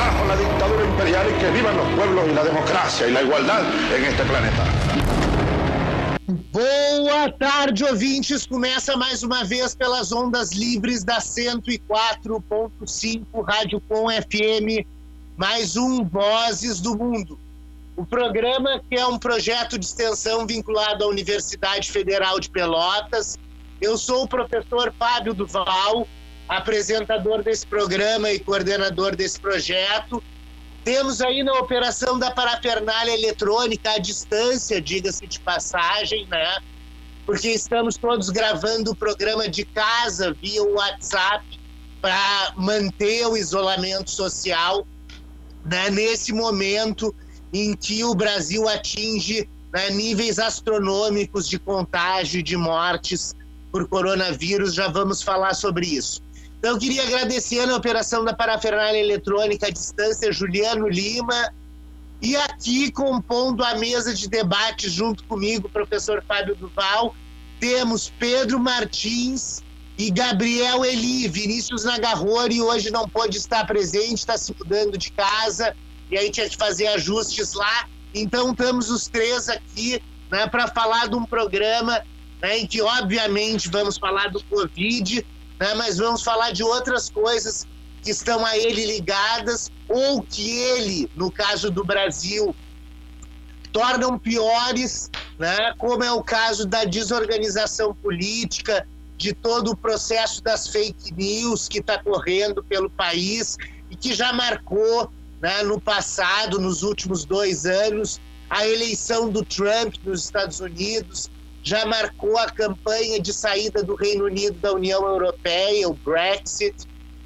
abajo la dictadura imperial y que vivan los pueblos y la democracia y la igualdad en este planeta. Boa tarde, ouvintes. Começa mais uma vez pelas ondas livres da 104.5 Rádio Com FM, mais um Vozes do Mundo. O programa que é um projeto de extensão vinculado à Universidade Federal de Pelotas. Eu sou o professor Fábio Duval, apresentador desse programa e coordenador desse projeto. Temos aí na operação da parafernália eletrônica à distância, diga-se de passagem, né? Porque estamos todos gravando o programa de casa via WhatsApp para manter o isolamento social né? nesse momento em que o Brasil atinge né, níveis astronômicos de contágio e de mortes por coronavírus. Já vamos falar sobre isso. Então, queria agradecer na operação da parafernália eletrônica à distância, Juliano Lima, e aqui compondo a mesa de debate junto comigo, professor Fábio Duval, temos Pedro Martins e Gabriel Eli. Vinícius Nagarrori hoje não pôde estar presente, está se mudando de casa e aí tinha que fazer ajustes lá. Então, estamos os três aqui né, para falar de um programa né, em que, obviamente, vamos falar do Covid, né? mas vamos falar de outras coisas que estão a ele ligadas ou que ele, no caso do Brasil, tornam piores, né? como é o caso da desorganização política, de todo o processo das fake news que está correndo pelo país e que já marcou né, no passado, nos últimos dois anos, a eleição do Trump nos Estados Unidos, já marcou a campanha de saída do Reino Unido da União Europeia, o Brexit,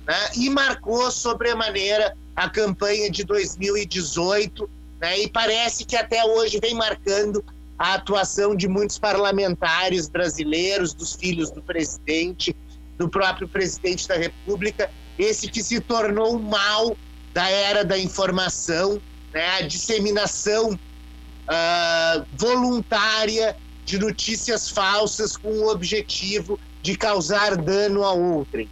né? e marcou sobremaneira a campanha de 2018, né? e parece que até hoje vem marcando a atuação de muitos parlamentares brasileiros, dos filhos do presidente, do próprio presidente da República, esse que se tornou o mal da era da informação, né? a disseminação uh, voluntária de notícias falsas com o objetivo de causar dano a outrem.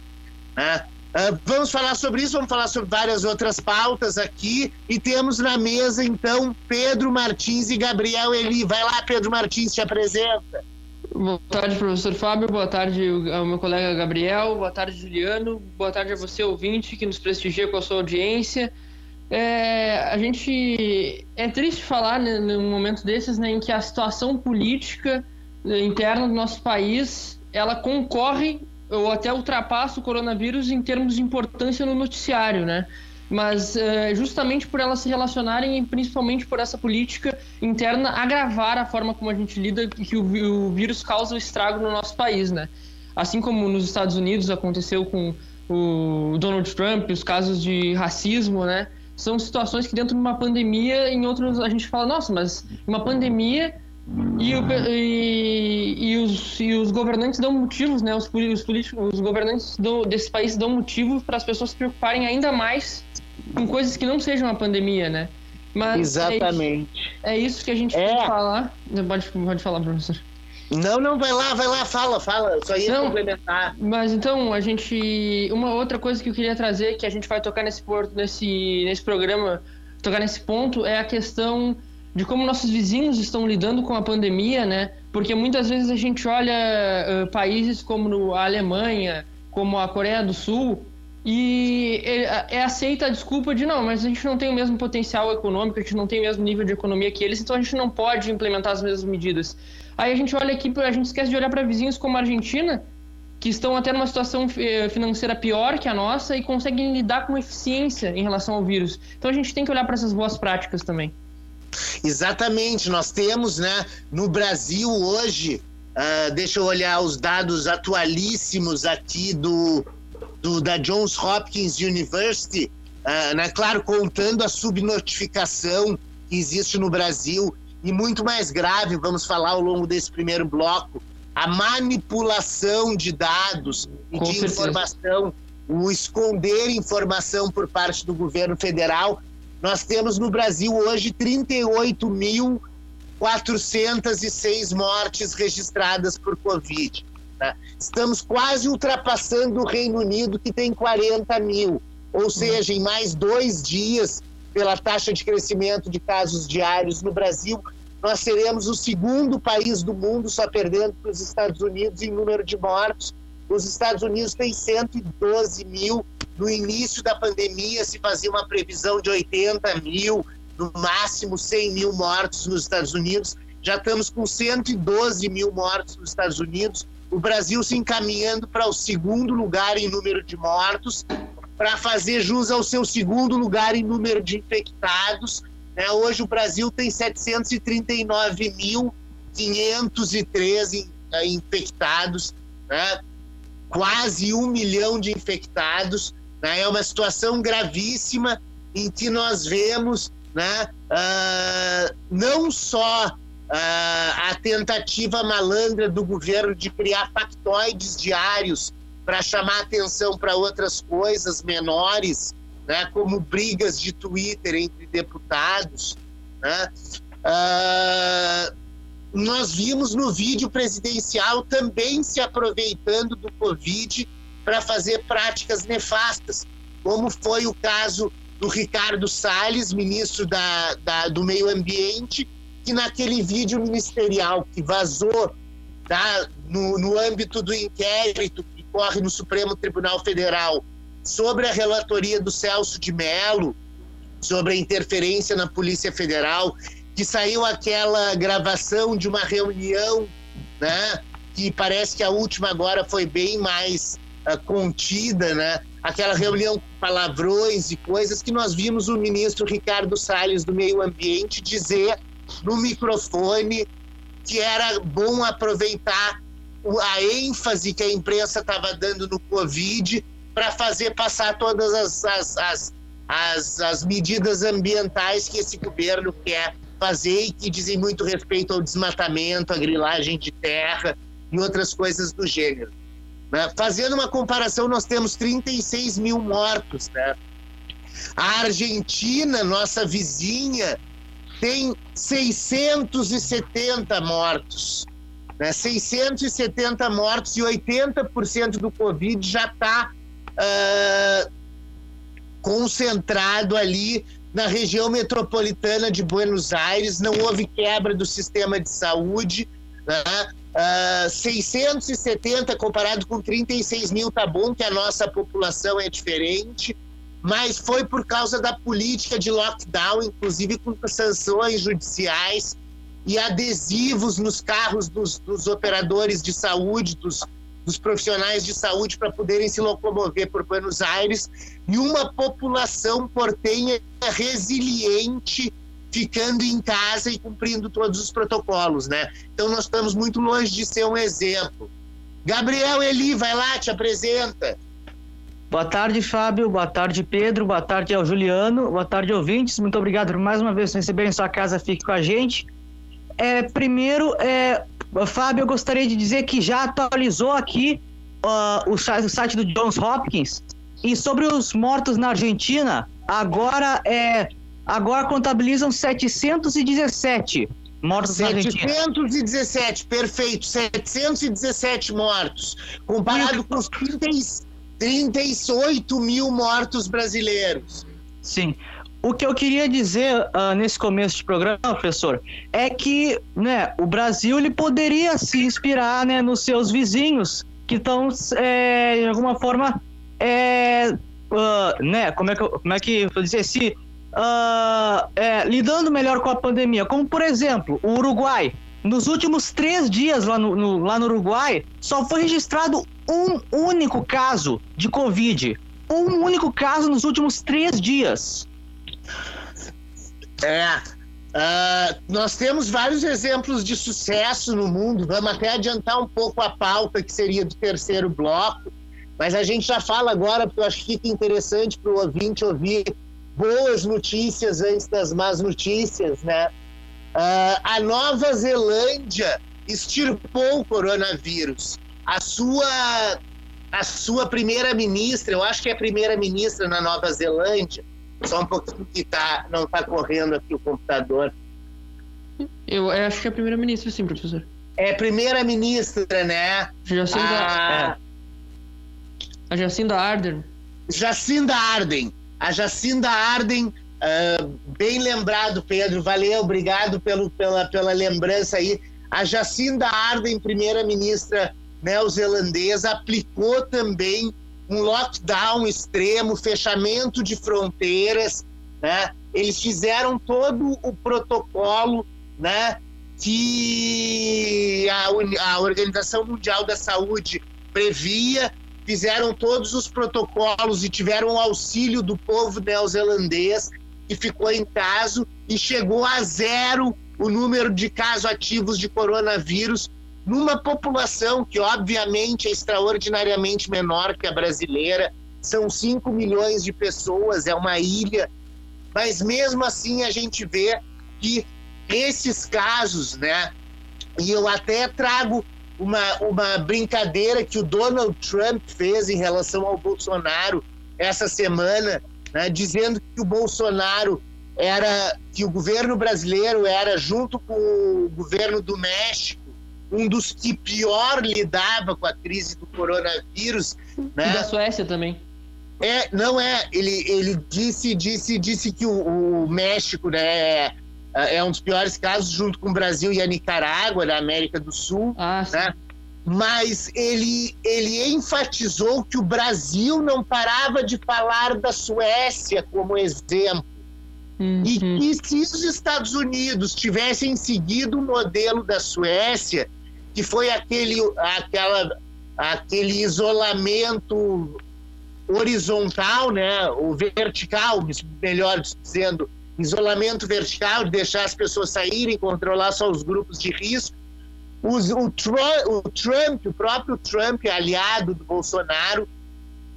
Né? Uh, vamos falar sobre isso, vamos falar sobre várias outras pautas aqui e temos na mesa então Pedro Martins e Gabriel Eli. Vai lá, Pedro Martins, te apresenta. Boa tarde, professor Fábio. Boa tarde ao meu colega Gabriel. Boa tarde, Juliano. Boa tarde a você, ouvinte, que nos prestigia com a sua audiência. É, a gente é triste falar né, num momento desses né, em que a situação política né, interna do nosso país ela concorre ou até ultrapassa o coronavírus em termos de importância no noticiário, né? Mas é, justamente por elas se relacionarem e principalmente por essa política interna agravar a forma como a gente lida que o, o vírus causa o estrago no nosso país, né? Assim como nos Estados Unidos aconteceu com o Donald Trump, os casos de racismo, né? São situações que dentro de uma pandemia, em outros a gente fala, nossa, mas uma pandemia e, o, e, e, os, e os governantes dão motivos, né? Os, os políticos, os governantes do, desse país dão motivo para as pessoas se preocuparem ainda mais com coisas que não sejam a pandemia, né? Mas Exatamente. É, é isso que a gente é. que falar. Pode, pode falar, professor. Não, não, vai lá, vai lá, fala, fala. Só ia não, complementar. Mas então, a gente. Uma outra coisa que eu queria trazer, que a gente vai tocar nesse, porto, nesse, nesse programa, tocar nesse ponto, é a questão de como nossos vizinhos estão lidando com a pandemia, né? Porque muitas vezes a gente olha uh, países como a Alemanha, como a Coreia do Sul, e é, é, aceita a desculpa de não, mas a gente não tem o mesmo potencial econômico, a gente não tem o mesmo nível de economia que eles, então a gente não pode implementar as mesmas medidas. Aí a gente olha aqui, a gente esquece de olhar para vizinhos como a Argentina, que estão até numa situação eh, financeira pior que a nossa e conseguem lidar com eficiência em relação ao vírus. Então a gente tem que olhar para essas boas práticas também. Exatamente, nós temos, né, no Brasil hoje, uh, deixa eu olhar os dados atualíssimos aqui do, do da Johns Hopkins University, uh, né, claro, contando a subnotificação que existe no Brasil e muito mais grave, vamos falar ao longo desse primeiro bloco, a manipulação de dados e Com de certeza. informação, o esconder informação por parte do governo federal. Nós temos no Brasil hoje 38.406 mortes registradas por Covid. Né? Estamos quase ultrapassando o Reino Unido, que tem 40 mil. ou seja, em mais dois dias, pela taxa de crescimento de casos diários no Brasil, nós seremos o segundo país do mundo, só perdendo para os Estados Unidos em número de mortos. Os Estados Unidos têm 112 mil. No início da pandemia, se fazia uma previsão de 80 mil, no máximo 100 mil mortos nos Estados Unidos. Já estamos com 112 mil mortos nos Estados Unidos. O Brasil se encaminhando para o segundo lugar em número de mortos, para fazer jus ao seu segundo lugar em número de infectados né? Hoje o Brasil tem 739.513 eh, infectados, né? quase um milhão de infectados. Né? É uma situação gravíssima em que nós vemos né, uh, não só uh, a tentativa malandra do governo de criar factoides diários para chamar atenção para outras coisas menores, né, como brigas de Twitter entre deputados. Né? Uh, nós vimos no vídeo presidencial também se aproveitando do Covid para fazer práticas nefastas, como foi o caso do Ricardo Salles, ministro da, da, do Meio Ambiente, que naquele vídeo ministerial que vazou tá, no, no âmbito do inquérito que corre no Supremo Tribunal Federal sobre a relatoria do Celso de Mello, sobre a interferência na Polícia Federal, que saiu aquela gravação de uma reunião, né? Que parece que a última agora foi bem mais uh, contida, né? Aquela reunião com palavrões e coisas que nós vimos o ministro Ricardo Salles do Meio Ambiente dizer no microfone que era bom aproveitar a ênfase que a imprensa estava dando no Covid para fazer passar todas as, as, as, as, as medidas ambientais que esse governo quer fazer e que dizem muito respeito ao desmatamento, à grilagem de terra e outras coisas do gênero. Né? Fazendo uma comparação, nós temos 36 mil mortos. Né? A Argentina, nossa vizinha, tem 670 mortos. Né? 670 mortos e 80% do Covid já está uh, concentrado ali na região metropolitana de Buenos Aires, não houve quebra do sistema de saúde. Né? Uh, 670 comparado com 36 mil, tá bom que a nossa população é diferente, mas foi por causa da política de lockdown, inclusive com sanções judiciais e adesivos nos carros dos, dos operadores de saúde, dos dos profissionais de saúde para poderem se locomover por Buenos Aires e uma população portenha resiliente ficando em casa e cumprindo todos os protocolos, né? Então nós estamos muito longe de ser um exemplo. Gabriel Eli, vai lá, te apresenta. Boa tarde, Fábio. Boa tarde, Pedro. Boa tarde ao Juliano. Boa tarde, ouvintes. Muito obrigado por mais uma vez receberem sua casa. Fique com a gente. É, primeiro, é, Fábio, eu gostaria de dizer que já atualizou aqui uh, o, site do Johns Hopkins e sobre os mortos na Argentina, agora é agora contabilizam 717 mortos 717, perfeito, 717 mortos, comparado com os 30, 38 mil mortos brasileiros. Sim. O que eu queria dizer uh, nesse começo de programa, professor, é que né, o Brasil ele poderia se inspirar né, nos seus vizinhos que estão, é, de alguma forma, é, uh, né, como é que, como é que vou dizer, se uh, é, lidando melhor com a pandemia, como por exemplo o Uruguai. Nos últimos três dias lá no, no, lá no Uruguai, só foi registrado um único caso de Covid. Um único caso nos últimos três dias. É. Uh, nós temos vários exemplos de sucesso no mundo. Vamos até adiantar um pouco a pauta que seria do terceiro bloco, mas a gente já fala agora, porque eu acho que fica interessante para o ouvinte ouvir boas notícias antes das más notícias, né? Uh, a Nova Zelândia extirpou o coronavírus. A sua, a sua primeira-ministra, eu acho que é a primeira-ministra na Nova Zelândia, só um pouquinho que tá, não está correndo aqui o computador. Eu acho que é a primeira-ministra, sim, professor. É primeira-ministra, né? Jacinda, a... É. a Jacinda Ardern. Jacinda Arden. A Jacinda Arden, uh, bem lembrado, Pedro, valeu, obrigado pelo, pela, pela lembrança aí. A Jacinda Arden, primeira-ministra neozelandesa, aplicou também um lockdown extremo, fechamento de fronteiras, né? Eles fizeram todo o protocolo, né? Que a, a Organização Mundial da Saúde previa, fizeram todos os protocolos e tiveram o auxílio do povo neozelandês que ficou em caso e chegou a zero o número de casos ativos de coronavírus numa população que, obviamente, é extraordinariamente menor que a brasileira. São 5 milhões de pessoas, é uma ilha. Mas mesmo assim a gente vê que esses casos, né? E eu até trago uma, uma brincadeira que o Donald Trump fez em relação ao Bolsonaro essa semana, né, dizendo que o Bolsonaro era que o governo brasileiro era junto com o governo do México um dos que pior lidava com a crise do coronavírus, né? E da Suécia também. É, não é. Ele, ele disse, disse, disse que o, o México, né, é, é um dos piores casos, junto com o Brasil e a Nicarágua, da América do Sul, ah, né? Mas ele, ele enfatizou que o Brasil não parava de falar da Suécia como exemplo. Uhum. E que se os Estados Unidos tivessem seguido o modelo da Suécia, que foi aquele, aquela, aquele isolamento horizontal, né, o vertical, melhor dizendo, isolamento vertical, de deixar as pessoas saírem, controlar só os grupos de risco. Os, o, Trump, o, Trump, o próprio Trump, aliado do Bolsonaro,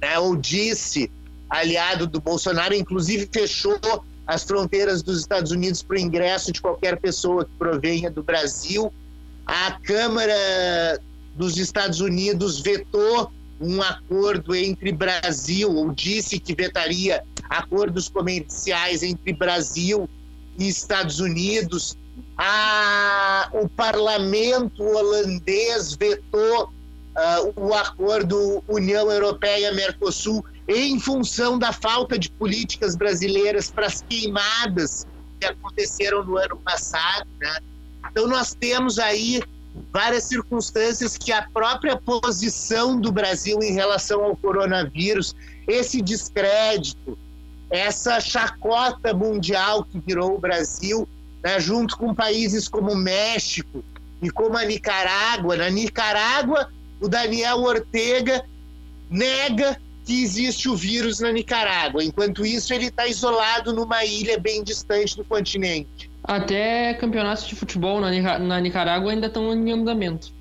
né, ou disse aliado do Bolsonaro, inclusive fechou as fronteiras dos Estados Unidos para o ingresso de qualquer pessoa que provenha do Brasil. A Câmara dos Estados Unidos vetou um acordo entre Brasil, ou disse que vetaria acordos comerciais entre Brasil e Estados Unidos. A, o parlamento holandês vetou uh, o acordo União Europeia-Mercosul em função da falta de políticas brasileiras para as queimadas que aconteceram no ano passado. Né? Então, nós temos aí várias circunstâncias que a própria posição do Brasil em relação ao coronavírus, esse descrédito, essa chacota mundial que virou o Brasil, né, junto com países como o México e como a Nicarágua. Na Nicarágua, o Daniel Ortega nega que existe o vírus na Nicarágua. Enquanto isso, ele está isolado numa ilha bem distante do continente. Até campeonatos de futebol na, na Nicarágua ainda estão em andamento.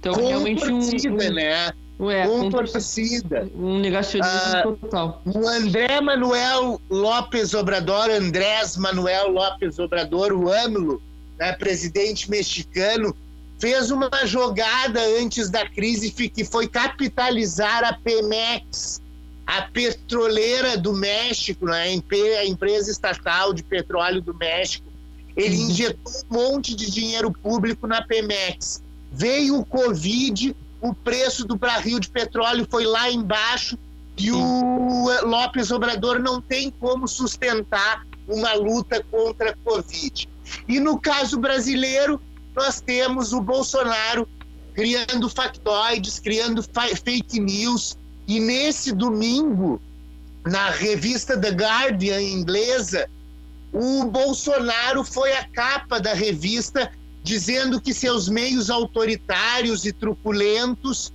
Então, com realmente torcida, um, um, né? É, com, com torcida. Um negacionismo Ah, total. O André Manuel Lopes Obrador, Andrés Manuel Lopes Obrador, o AMLO, né, presidente mexicano, fez uma jogada antes da crise que foi capitalizar a Pemex, a petroleira do México, né, a empresa estatal de petróleo do México. Ele Uhum. injetou um monte de dinheiro público na Pemex. Veio o Covid, o preço do barril de petróleo foi lá embaixo e o Lopes Obrador não tem como sustentar uma luta contra a Covid. E no caso brasileiro, nós temos o Bolsonaro criando factoides, criando fa- fake news. E nesse domingo, na revista The Guardian inglesa, o Bolsonaro foi a capa da revista dizendo que seus meios autoritários e truculentos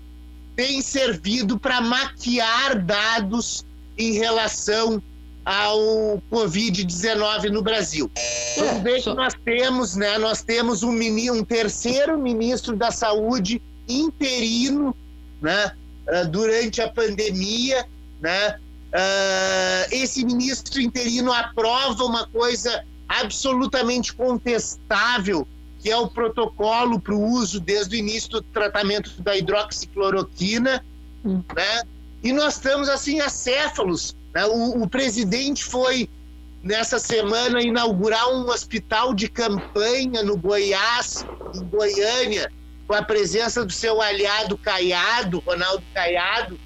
têm servido para maquiar dados em relação ao Covid-19 no Brasil. Vamos ver só- que nós temos, né? Nós temos um, um terceiro ministro da Saúde interino, né? ah, durante a pandemia, né? Ah, esse ministro interino aprova uma coisa absolutamente contestável, que é o protocolo para o uso desde o início do tratamento da hidroxicloroquina, Hum. né? E nós estamos assim acéfalos. Né? O, o presidente foi nessa semana inaugurar um hospital de campanha no Goiás, em Goiânia, com a presença do seu aliado Caiado, Ronaldo Caiado,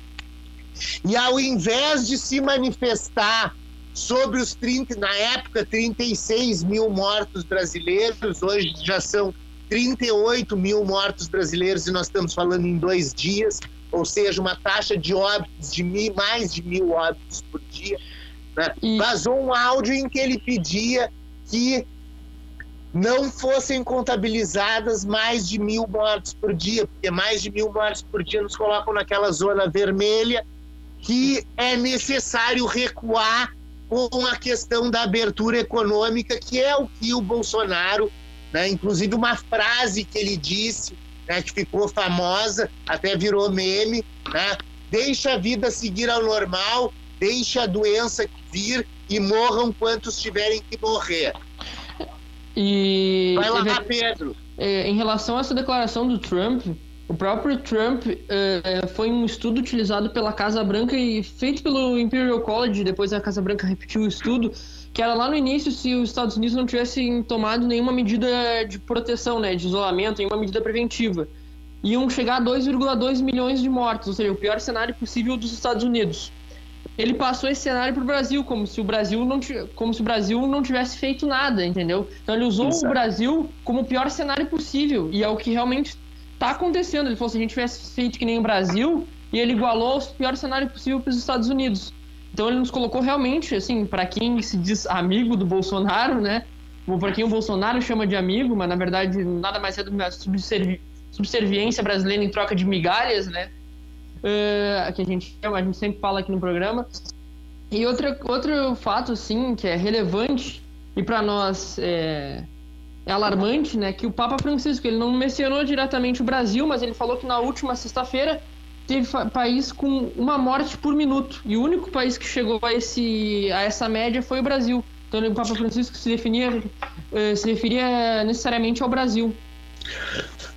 E ao invés de se manifestar sobre os 30, na época, 36 mil mortos brasileiros, hoje já são 38 mil mortos brasileiros e nós estamos falando em dois dias, ou seja, uma taxa de óbitos de mil, mais de mil óbitos por dia. Né? E... Vazou um áudio em que ele pedia que não fossem contabilizadas mais de mil mortes por dia, porque mais de mil mortes por dia nos colocam naquela zona vermelha que é necessário recuar com a questão da abertura econômica, que é o que o Bolsonaro, né, inclusive uma frase que ele disse, né, que ficou famosa, até virou meme, né, deixa a vida seguir ao normal, deixa a doença vir e morram quantos tiverem que morrer. E vai lá, Pedro. É, em relação a essa declaração do Trump, o próprio Trump é, foi um estudo utilizado pela Casa Branca e feito pelo Imperial College, depois a Casa Branca repetiu o estudo, que era lá no início se os Estados Unidos não tivessem tomado nenhuma medida de proteção, né, de isolamento, nenhuma medida preventiva. Iam chegar a 2,2 milhões de mortos, ou seja, o pior cenário possível dos Estados Unidos ele passou esse cenário para o Brasil, como se o Brasil não como se o Brasil não tivesse feito nada, entendeu? Então ele usou Exato. o Brasil como o pior cenário possível e é o que realmente está acontecendo. Ele falou se a gente tivesse feito que nem o Brasil e ele igualou o pior cenário possível para os Estados Unidos. Então ele nos colocou realmente, assim, para quem se diz amigo do Bolsonaro, né? Ou para quem o Bolsonaro chama de amigo, mas na verdade nada mais é do que uma subservi subserviência brasileira em troca de migalhas, né? uh, que a gente a gente sempre fala aqui no programa. E outra, outro fato, assim, que é relevante e para nós é, é, alarmante, né, que o Papa Francisco, ele não mencionou diretamente o Brasil, mas ele falou que na última sexta-feira teve país com uma morte por minuto. E o único país que chegou a, esse, a essa média foi o Brasil. Então o Papa Francisco se, definia, se referia necessariamente ao Brasil.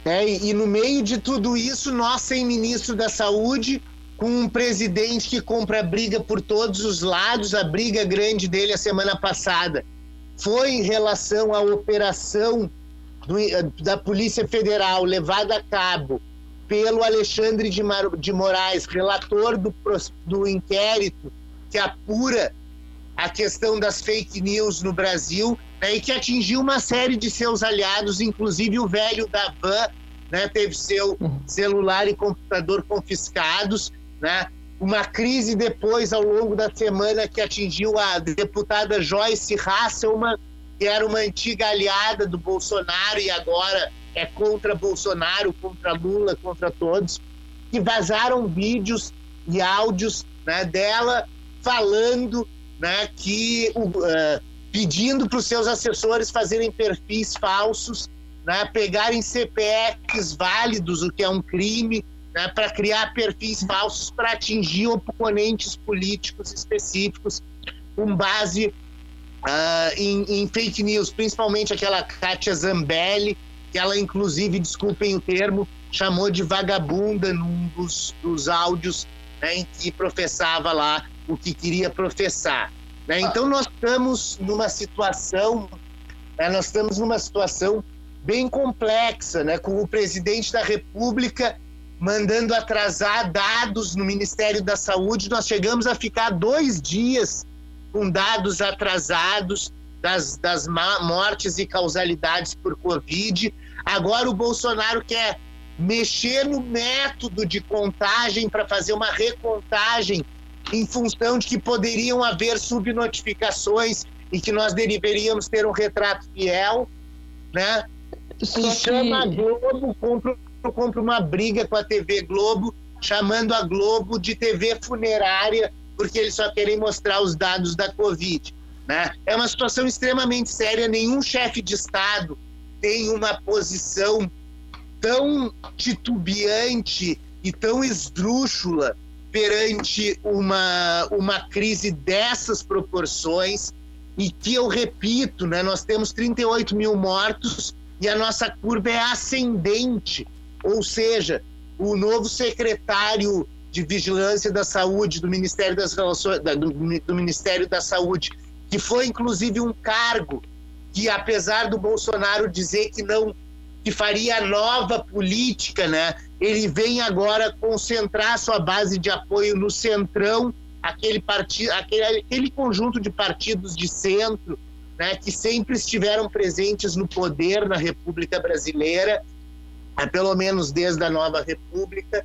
É, e no meio de tudo isso, nós sem ministro da Saúde, com um presidente que compra briga por todos os lados, a briga grande dele a semana passada foi em relação à operação do, da Polícia Federal levada a cabo pelo Alexandre de, Mar, de Moraes, relator do, do inquérito que apura a questão das fake news no Brasil né, e que atingiu uma série de seus aliados, inclusive o velho da van, né, teve seu uhum. celular e computador confiscados, né, uma crise depois, ao longo da semana, que atingiu a deputada Joyce Hasselman, que era uma antiga aliada do Bolsonaro e agora é contra Bolsonaro, contra Lula, contra todos, que vazaram vídeos e áudios né, dela falando né, que uh, pedindo para os seus assessores fazerem perfis falsos, né, pegarem CPFs válidos, o que é um crime, né, para criar perfis falsos para atingir oponentes políticos específicos com base uh, em, em, fake news, principalmente aquela Kátia Zambelli, que ela, inclusive, desculpem o termo, chamou de vagabunda num dos, dos áudios né, em que professava lá o que queria professar. Né? Então nós estamos numa situação, né? nós estamos numa situação bem complexa, né? com o presidente da República mandando atrasar dados no Ministério da Saúde. Nós chegamos a ficar dois dias com dados atrasados das, das mortes e causalidades por Covid. Agora o Bolsonaro quer mexer no método de contagem para fazer uma recontagem em função de que poderiam haver subnotificações e que nós deveríamos ter um retrato fiel, né? Só e chama a Globo, compra, compra uma briga com a TV Globo, chamando a Globo de TV funerária, porque eles só querem mostrar os dados da Covid. Né? É uma situação extremamente séria, nenhum chefe de Estado tem uma posição tão titubeante e tão esdrúxula perante uma, uma crise dessas proporções e que eu repito, né, nós temos 38 mil mortos e a nossa curva é ascendente, ou seja, o novo secretário de Vigilância da Saúde do Ministério das Relações do, do Ministério da Saúde, que foi inclusive um cargo que apesar do Bolsonaro dizer que não que faria nova política, né? Ele vem agora concentrar sua base de apoio no centrão, aquele partido, aquele, aquele conjunto de partidos de centro, né, que sempre estiveram presentes no poder na República Brasileira, pelo menos desde a nova República,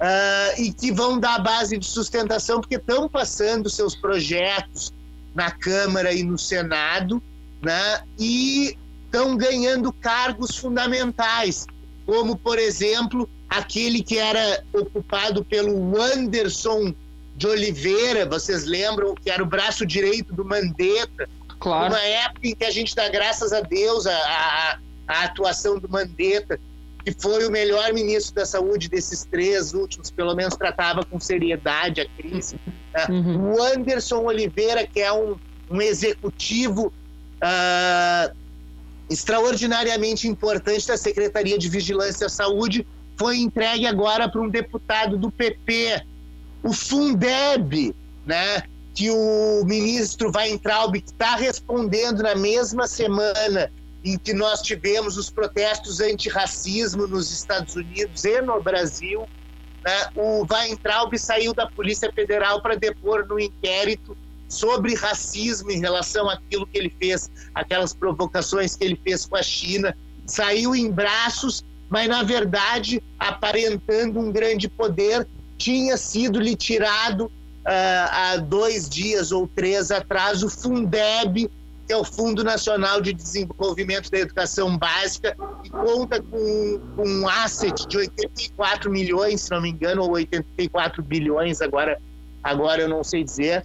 uh, e que vão dar base de sustentação, porque estão passando seus projetos na Câmara e no Senado, né, e estão ganhando cargos fundamentais, como, por exemplo, aquele que era ocupado pelo Anderson de Oliveira, vocês lembram, que era o braço direito do Mandetta, Claro. Uma época em que a gente dá graças a Deus a, a, a atuação do Mandetta, que foi o melhor ministro da saúde desses três últimos, pelo menos tratava com seriedade a crise. Né? Uhum. O Anderson Oliveira, que é um, um executivo uh, extraordinariamente importante da Secretaria de Vigilância à Saúde, foi entregue agora para um deputado do PP, o Fundeb, né? que o ministro Weintraub está respondendo na mesma semana em que nós tivemos os protestos antirracismo nos Estados Unidos e no Brasil, né, o Weintraub saiu da Polícia Federal para depor no inquérito sobre racismo em relação àquilo que ele fez, aquelas provocações que ele fez com a China. Saiu em braços, mas na verdade, aparentando um grande poder, tinha sido lhe tirado uh, há dois dias ou três atrás o Fundeb, que é o Fundo Nacional de Desenvolvimento da Educação Básica, que conta com, com um asset de 84 milhões, se não me engano, ou 84 bilhões, agora, agora eu não sei dizer.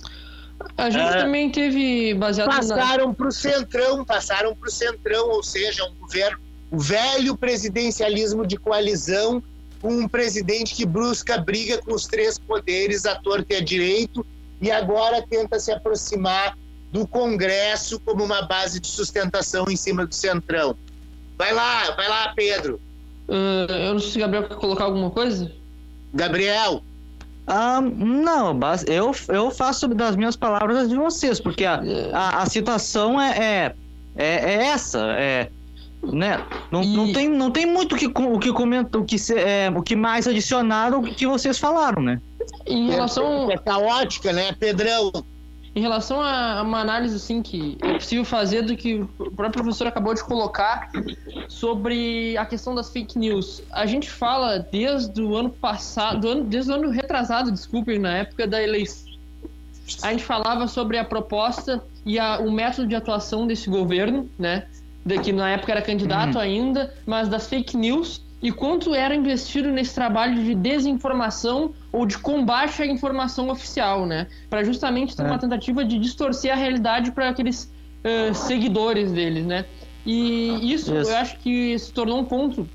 A gente uh, também teve baseado passaram para o centrão, passaram para o centrão, ou seja, um governo, o velho presidencialismo de coalizão um presidente que busca briga com os três poderes, a torta e a direito, e agora tenta se aproximar do Congresso como uma base de sustentação em cima do Centrão. Vai lá, vai lá, Pedro. Uh, eu não sei se o Gabriel quer colocar alguma coisa. Gabriel. Ah, não, eu, eu faço das minhas palavras as de vocês, porque a, a, a situação é, é, é, é essa. É, né? Não, e... não, tem, não tem muito o que, o que comenta, o que, é, o que mais adicionar o que vocês falaram, né? Em relação. É, é caótica, né, Pedrão? Em relação a uma análise assim que é possível fazer do que o próprio professor acabou de colocar sobre a questão das fake news. A gente fala desde o ano passado, desde o ano retrasado, desculpem, na época da eleição. A gente falava sobre a proposta e a, o método de atuação desse governo, né? que na época era candidato uhum. ainda, mas das fake news e quanto era investido nesse trabalho de desinformação ou de combate à informação oficial, né? Para justamente ter é. uma tentativa de distorcer a realidade para aqueles uh, seguidores deles, né? E isso, isso, eu acho que se tornou um ponto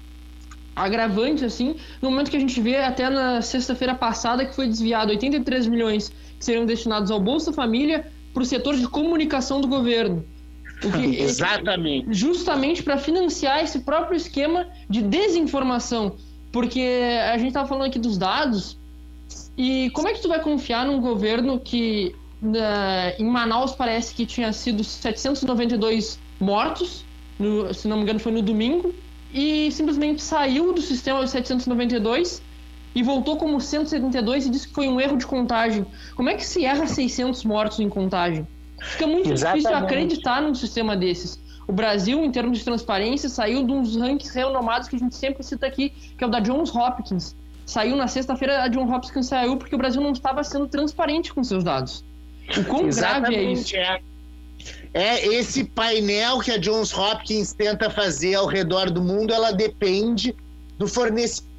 agravante, assim, no momento que a gente vê até na sexta-feira passada que foi desviado 83 milhões que seriam destinados ao Bolsa Família para o setor de comunicação do governo. Que, Exatamente. Justamente para financiar esse próprio esquema de desinformação. Porque a gente estava falando aqui dos dados. E como é que tu vai confiar num governo que em Manaus parece que tinha sido 792 mortos, no, se não me engano foi no domingo, e simplesmente saiu do sistema de 792 e voltou como 172 e disse que foi um erro de contagem. Como é que se erra 600 mortos em contagem? Fica muito Exatamente. difícil acreditar num sistema desses. O Brasil, em termos de transparência, saiu de uns rankings renomados que a gente sempre cita aqui, que é o da Johns Hopkins. Saiu na sexta-feira, a Johns Hopkins saiu porque o Brasil não estava sendo transparente com seus dados. O quão Exatamente, grave é isso? É. é esse painel que a Johns Hopkins tenta fazer ao redor do mundo, ela depende do fornecimento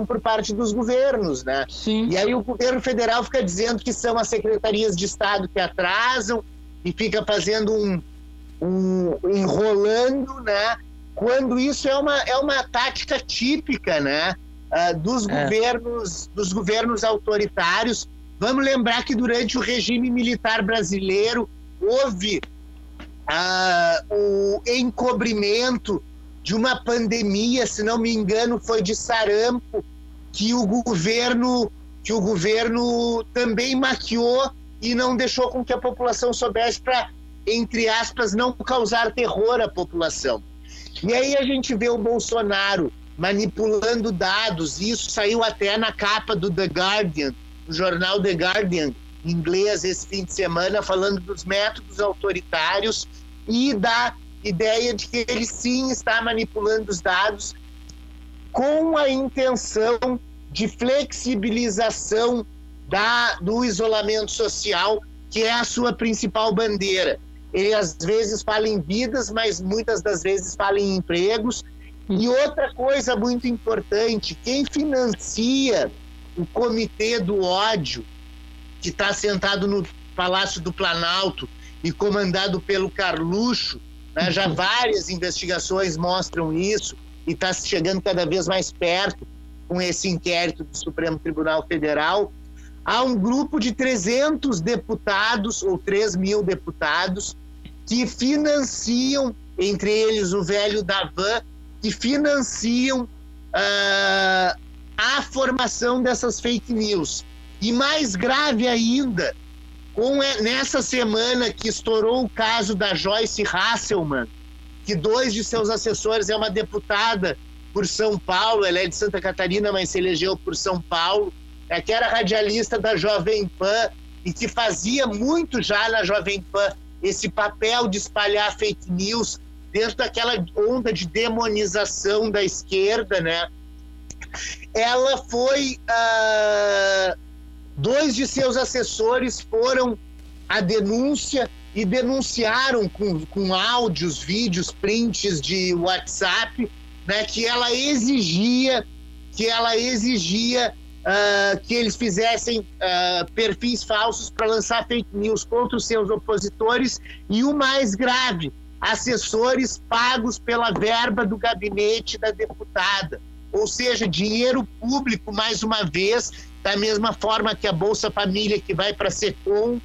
por parte dos governos, né? Sim. E aí o governo federal fica dizendo que são as secretarias de Estado que atrasam e fica fazendo um, um enrolando, né? Quando isso é uma, é uma tática típica, né? Uh, dos é. governos dos governos autoritários. Vamos lembrar que durante o regime militar brasileiro houve uh, o encobrimento de uma pandemia, se não me engano, foi de sarampo, que o governo que o governo também maquiou e não deixou com que a população soubesse para entre aspas não causar terror à população. E aí a gente vê o Bolsonaro manipulando dados, e isso saiu até na capa do The Guardian, o jornal The Guardian, inglês, esse fim de semana, falando dos métodos autoritários e da ideia de que ele sim está manipulando os dados com a intenção de flexibilização da, do isolamento social, que é a sua principal bandeira. Ele às vezes fala em vidas, mas muitas das vezes fala em empregos. E outra coisa muito importante: quem financia o Comitê do Ódio, que está sentado no Palácio do Planalto e comandado pelo Carluxo, né, já várias investigações mostram isso e está chegando cada vez mais perto com esse inquérito do Supremo Tribunal Federal. Há um grupo de 300 deputados ou 3 mil deputados que financiam, entre eles o velho Davan, que financiam uh, a formação dessas fake news. E mais grave ainda, com nessa semana que estourou o caso da Joyce Hasselman, que dois de seus assessores é uma deputada por São Paulo, ela é de Santa Catarina, mas se elegeu por São Paulo, é que era radialista da Jovem Pan e que fazia muito já na Jovem Pan esse papel de espalhar fake news dentro daquela onda de demonização da esquerda, né? Ela foi. Uh, dois de seus assessores foram à denúncia e denunciaram com, com áudios, vídeos, prints de WhatsApp, né, que ela exigia que ela exigia uh, que eles fizessem uh, perfis falsos para lançar fake news contra os seus opositores e o mais grave, assessores pagos pela verba do gabinete da deputada, ou seja, dinheiro público mais uma vez, da mesma forma que a Bolsa Família que vai para a Secom,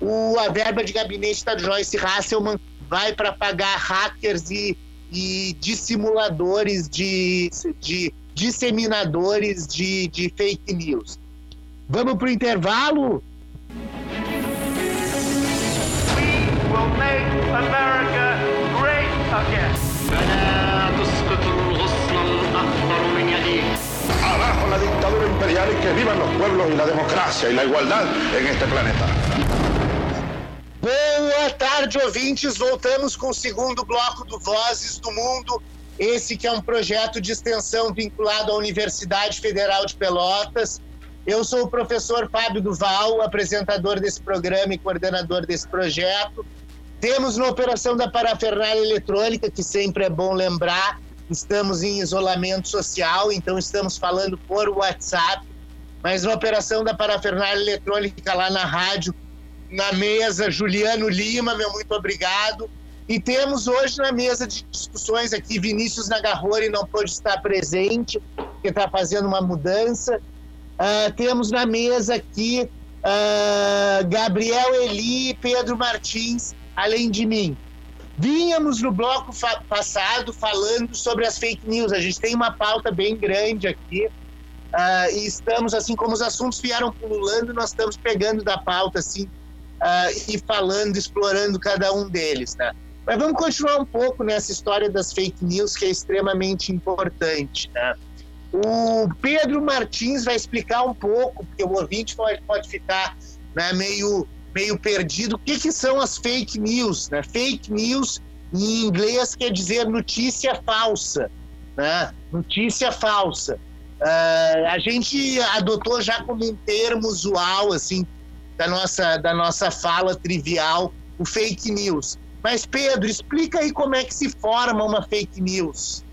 o, a verba de gabinete da Joyce Hasselman vai para pagar hackers e, e dissimuladores de, de disseminadores de, de fake news. Vamos para o intervalo? We will make America great again. Abajo la dictadura imperial y que vivan los pueblos y la democracia y la igualdad en este planeta. Boa tarde, ouvintes. Voltamos com o segundo bloco do Vozes do Mundo. Esse que é um projeto de extensão vinculado à Universidade Federal de Pelotas. Eu sou o professor Fábio Duval, apresentador desse programa e coordenador desse projeto. Temos na operação da parafernália eletrônica, que sempre é bom lembrar, estamos em isolamento social, então estamos falando por WhatsApp, mas na operação da parafernália eletrônica lá na rádio, na mesa, Juliano Lima, meu muito obrigado. E temos hoje na mesa de discussões aqui Vinícius Nagarrori não pôde estar presente, porque está fazendo uma mudança. Uh, temos na mesa aqui uh, Gabriel Eli e Pedro Martins, além de mim. Vínhamos no bloco fa passado falando sobre as fake news. A gente tem uma pauta bem grande aqui. Uh, e estamos, assim como os assuntos vieram pululando, nós estamos pegando da pauta assim, e falando, explorando cada um deles. Tá? Mas vamos continuar um pouco nessa história das fake news, que é extremamente importante. Né? O Pedro Martins vai explicar um pouco, porque o ouvinte pode, pode ficar né, meio, meio perdido, o que, que são as fake news. Né? Fake news, em inglês, quer dizer notícia falsa. Né? Notícia falsa. Uh, a gente adotou já como um termo usual, assim, da nossa, da nossa fala trivial, o fake news. Mas, Pedro, explica aí como é que se forma uma fake news.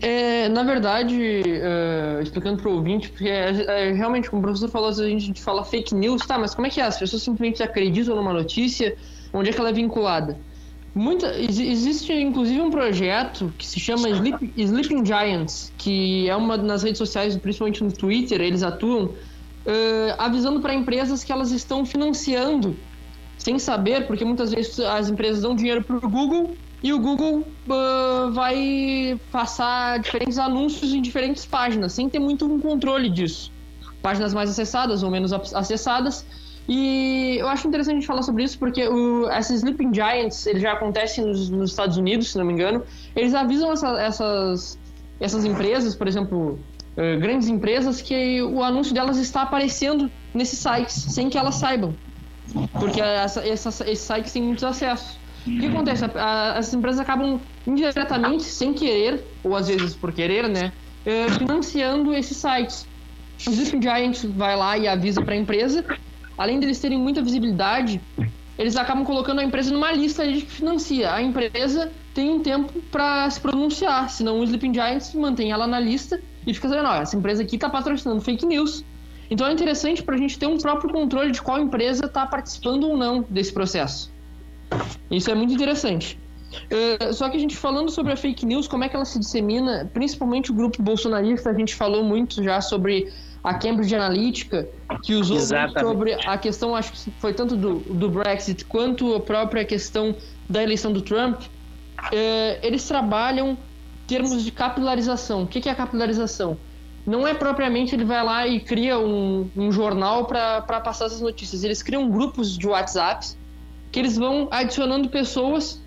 É, na verdade, uh, explicando para o ouvinte, porque é, é, realmente, como o professor falou, a gente fala fake news, tá, mas como é que é? As pessoas simplesmente acreditam numa notícia, onde é que ela é vinculada? Muita, existe inclusive um projeto que se chama Sleep, Sleeping Giants, que é uma nas redes sociais, principalmente no Twitter, eles atuam uh, avisando para empresas que elas estão financiando sem saber, porque muitas vezes as empresas dão dinheiro para o Google e o Google uh, vai passar diferentes anúncios em diferentes páginas, sem ter muito um controle disso. Páginas mais acessadas ou menos acessadas. E eu acho interessante a gente falar sobre isso porque o, esses Sleeping Giants, ele já acontece nos, nos, Estados Unidos, se não me engano. Eles avisam essa, essas, essas empresas, por exemplo, uh, grandes empresas, que o anúncio delas está aparecendo nesses sites, sem que elas saibam. Porque essa, essa, esses sites têm muitos acessos. O que acontece? As empresas acabam indiretamente, sem querer, ou às vezes por querer, né? Uh, financiando esses sites. O Sleeping Giant vai lá e avisa para a empresa além deles terem muita visibilidade, eles acabam colocando a empresa numa lista de que financia. A empresa tem um tempo para se pronunciar, senão o Sleeping Giants mantém ela na lista e fica sabendo, ó, essa empresa aqui está patrocinando fake news. Então é interessante para a gente ter um próprio controle de qual empresa está participando ou não desse processo. Isso é muito interessante. Uh, só que a gente falando sobre a fake news, como é que ela se dissemina, principalmente o grupo bolsonarista, a gente falou muito já sobre a Cambridge Analytica, que usou sobre a questão, acho que foi tanto do, do Brexit quanto a própria questão da eleição do Trump, é, eles trabalham termos de capilarização. O que, que é a capilarização? Não é propriamente ele vai lá e cria um, um jornal para passar essas notícias. Eles criam grupos de WhatsApp que eles vão adicionando pessoas,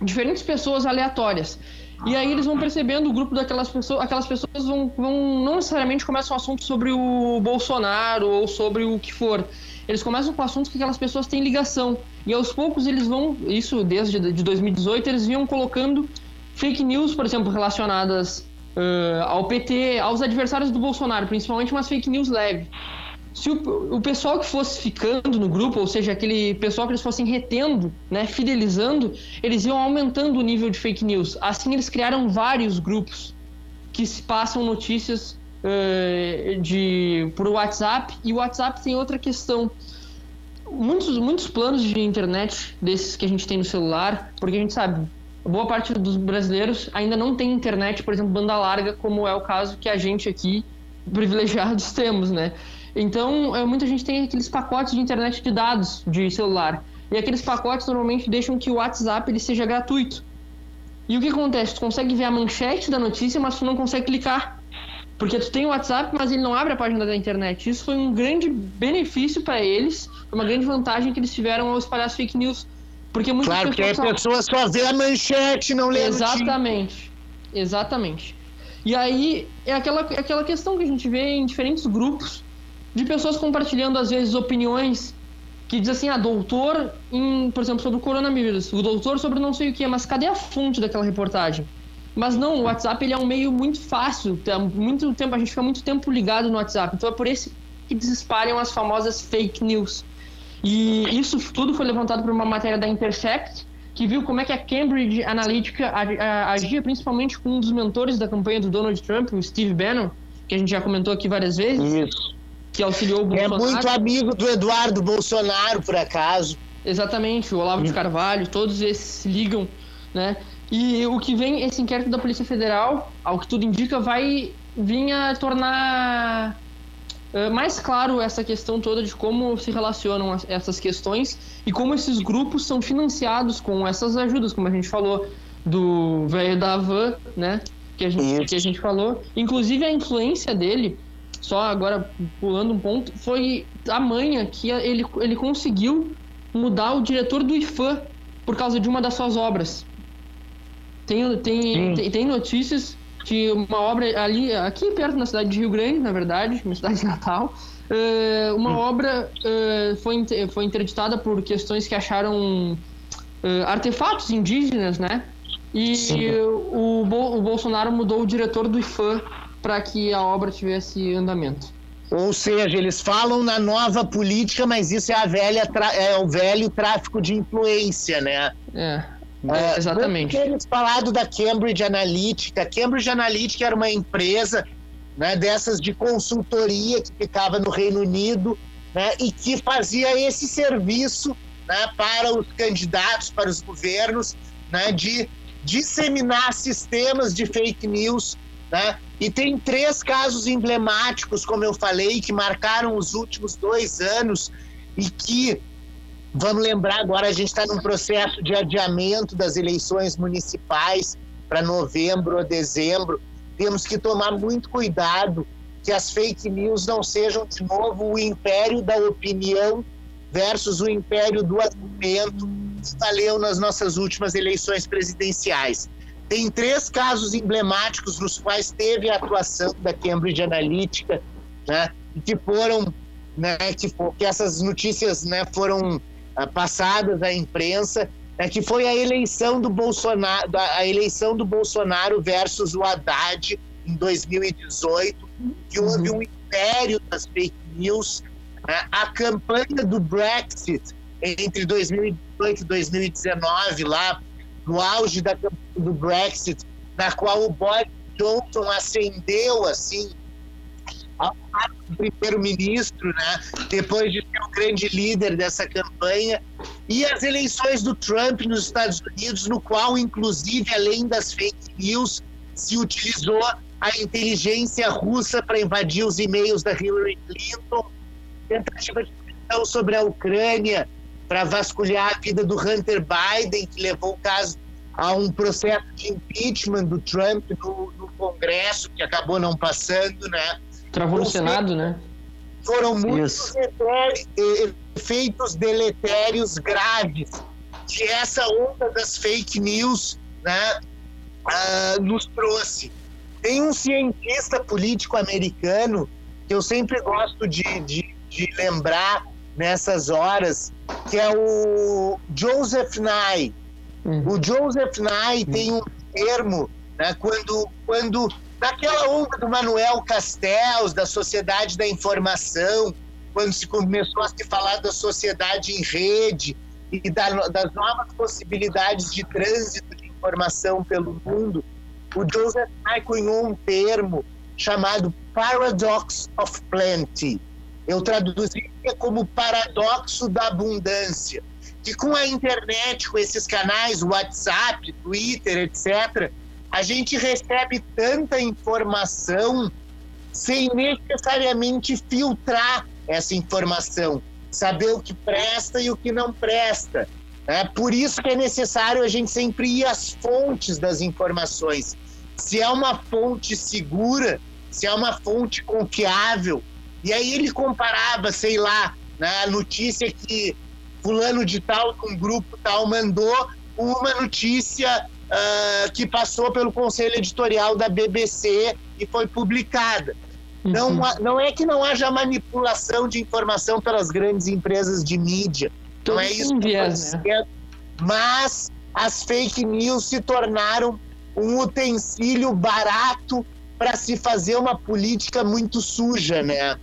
diferentes pessoas aleatórias. E aí eles vão percebendo o grupo daquelas pessoas, aquelas pessoas vão, vão não necessariamente começam um assunto sobre o Bolsonaro ou sobre o que for. Eles começam com assuntos que aquelas pessoas têm ligação. E aos poucos eles vão, isso desde de 2018, eles vinham colocando fake news, por exemplo, relacionadas uh, ao PT, aos adversários do Bolsonaro, principalmente umas fake news leves se o, o, pessoal que fosse ficando no grupo, ou seja, aquele pessoal que eles fossem retendo, né, fidelizando, eles iam aumentando o nível de fake news. Assim, eles criaram vários grupos que se passam notícias uh, de por WhatsApp. E o WhatsApp tem outra questão. Muitos, muitos planos de internet desses que a gente tem no celular, porque a gente sabe, boa parte dos brasileiros ainda não tem internet, por exemplo, banda larga, como é o caso que a gente aqui, privilegiados, temos, né? Então, é, muita gente tem aqueles pacotes de internet de dados de celular. E aqueles pacotes normalmente deixam que o WhatsApp ele seja gratuito. E o que acontece? Tu consegue ver a manchete da notícia, mas tu não consegue clicar. Porque tu tem o WhatsApp, mas ele não abre a página da internet. Isso foi um grande benefício para eles, uma grande vantagem que eles tiveram ao espalhar as fake news. Porque muitas claro, pessoas. Claro, porque a pessoa só vê a manchete, não lê Exatamente. Exatamente. E aí é aquela, é aquela questão que a gente vê em diferentes grupos de pessoas compartilhando, às vezes, opiniões que diz assim, ah, doutor, em, por exemplo, sobre o coronavírus, o doutor sobre não sei o que, mas cadê a fonte daquela reportagem? Mas não, o WhatsApp ele é um meio muito fácil, tá, muito tempo, a gente fica muito tempo ligado no WhatsApp, então é por isso que desespalham as famosas fake news. E isso tudo foi levantado por uma matéria da Intercept, que viu como é que a Cambridge Analytica agia principalmente com um dos mentores da campanha do Donald Trump, o Steve Bannon, que a gente já comentou aqui várias vezes. Isso que auxiliou o é Bolsonaro. É muito amigo do Eduardo Bolsonaro, por acaso. Exatamente, o Olavo de Carvalho, todos esses se ligam, né? E o que vem, esse inquérito da Polícia Federal, ao que tudo indica, vai vir a tornar uh, mais claro essa questão toda de como se relacionam essas questões e como esses grupos são financiados com essas ajudas, como a gente falou do velho da van, né? Que a, gente, que a gente falou. Inclusive a influência dele só agora pulando um ponto, foi a manha que ele, ele conseguiu mudar o diretor do IFAM por causa de uma das suas obras. Tem, tem, tem, tem, notícias que uma obra ali, aqui perto na cidade de Rio Grande, na verdade, minha cidade de Natal, uh, uma hum. obra uh, foi, foi interditada por questões que acharam uh, artefatos indígenas, né? E o, o Bolsonaro mudou o diretor do IFAM para que a obra tivesse andamento. Ou seja, eles falam na nova política, mas isso é, a velha é o velho tráfico de influência, né? É, é exatamente. Eles falado da Cambridge Analytica. Cambridge Analytica era uma empresa né, dessas de consultoria que ficava no Reino Unido né, e que fazia esse serviço né, para os candidatos, para os governos, né, de disseminar sistemas de fake news né? E tem três casos emblemáticos, como eu falei, que marcaram os últimos dois anos e que, vamos lembrar, agora a gente está num processo de adiamento das eleições municipais para novembro ou dezembro. Temos que tomar muito cuidado que as fake news não sejam de novo o império da opinião versus o império do argumento que valeu nas nossas últimas eleições presidenciais. Tem três casos emblemáticos nos quais teve a atuação da Cambridge Analytica, né, que foram, né, que, que essas notícias né, foram uh, passadas à imprensa, né, que foi a eleição do Bolsonaro, a eleição do Bolsonaro versus o Haddad em 2018, que houve uhum. um império das fake news, né, a campanha do Brexit entre 2018 e 2019 lá no auge da do Brexit, na qual o Boris Johnson ascendeu assim ao primeiro-ministro, né? Depois de ser o grande líder dessa campanha, e as eleições do Trump nos Estados Unidos, no qual, inclusive, além das fake news, se utilizou a inteligência russa para invadir os e-mails da Hillary Clinton, tentativa de pressão sobre a Ucrânia para vasculhar a vida do Hunter Biden, que levou o caso a um processo de impeachment do Trump no, no Congresso, que acabou não passando, né? Travou no Senado, né? Foram muitos efeitos deletérios graves que essa onda das fake news né, uh, nos trouxe. Tem um cientista político americano que eu sempre gosto de, de, de lembrar nessas horas, que é o Joseph Nye. Uhum. O Joseph Nye tem um termo né, quando, quando naquela onda do Manuel Castells, da Sociedade da Informação, quando se começou a se falar da sociedade em rede e da, das novas possibilidades de trânsito de informação pelo mundo, o Joseph Nye cunhou um termo chamado Paradox of Plenty. Eu traduziria como paradoxo da abundância que com a internet, com esses canais, WhatsApp, Twitter, etc., a gente recebe tanta informação sem necessariamente filtrar essa informação, saber o que presta e o que não presta. É por isso que é necessário a gente sempre ir às fontes das informações. Se é uma fonte segura, se é uma fonte confiável. E aí ele comparava, sei lá, né, a notícia que fulano de tal, um grupo tal, mandou uma notícia uh, que passou pelo conselho editorial da BBC e foi publicada. Uhum. Não, não é que não haja manipulação de informação pelas grandes empresas de mídia. Todo não é isso que né? Mas as fake news se tornaram um utensílio barato para se fazer uma política muito suja, né?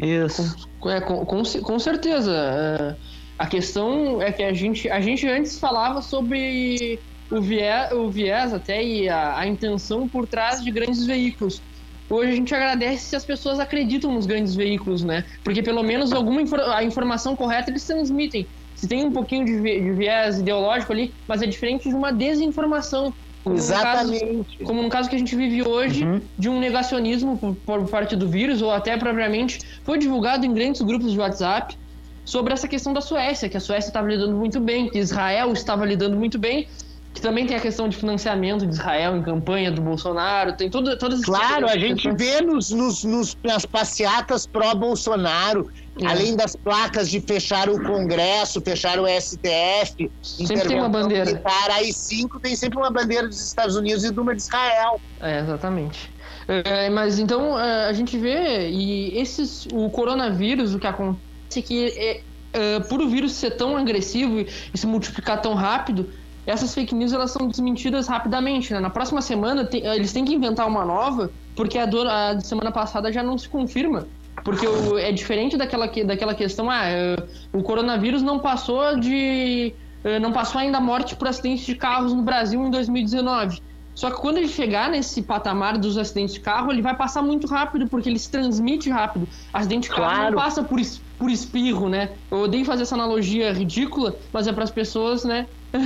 Isso. É, com, com, com certeza. É a questão é que a gente, a gente antes falava sobre o viés, o viés até e a, a intenção por trás de grandes veículos. Hoje a gente agradece se as pessoas acreditam nos grandes veículos, né? Porque pelo menos alguma a informação correta eles transmitem. Se tem um pouquinho de, de viés ideológico ali, mas é diferente de uma desinformação. Exatamente. Caso, como no caso que a gente vive hoje, uhum. de um negacionismo por, por, parte do vírus, ou até propriamente foi divulgado em grandes grupos de WhatsApp, sobre essa questão da Suécia, que a Suécia estava lidando muito bem, que Israel estava lidando muito bem, que também tem a questão de financiamento de Israel em campanha do Bolsonaro, tem tudo, todas as Claro, a gente vê nos, nos, nos, nas passeatas pró-Bolsonaro, é. além das placas de fechar o Congresso, fechar o STF, sempre tem uma bandeira. Militar, aí cinco tem sempre uma bandeira dos Estados Unidos e uma de Israel. É, exatamente. É, mas então é, a gente vê e esses o coronavírus o que acontece que é, é, por o vírus ser tão agressivo e se multiplicar tão rápido, essas fake news elas são desmentidas rapidamente. Né? Na próxima semana tem, eles têm que inventar uma nova, porque a, do, a semana passada já não se confirma. Porque é diferente daquela, daquela questão, ah, é, o coronavírus não passou de. É, não passou ainda a morte por acidente de carros no Brasil em 2019. Só que quando ele chegar nesse patamar dos acidentes de carro, ele vai passar muito rápido, porque ele se transmite rápido. Acidente de carro claro. não passa por, por espirro, né? Eu odeio fazer essa analogia ridícula, mas é para as pessoas, né?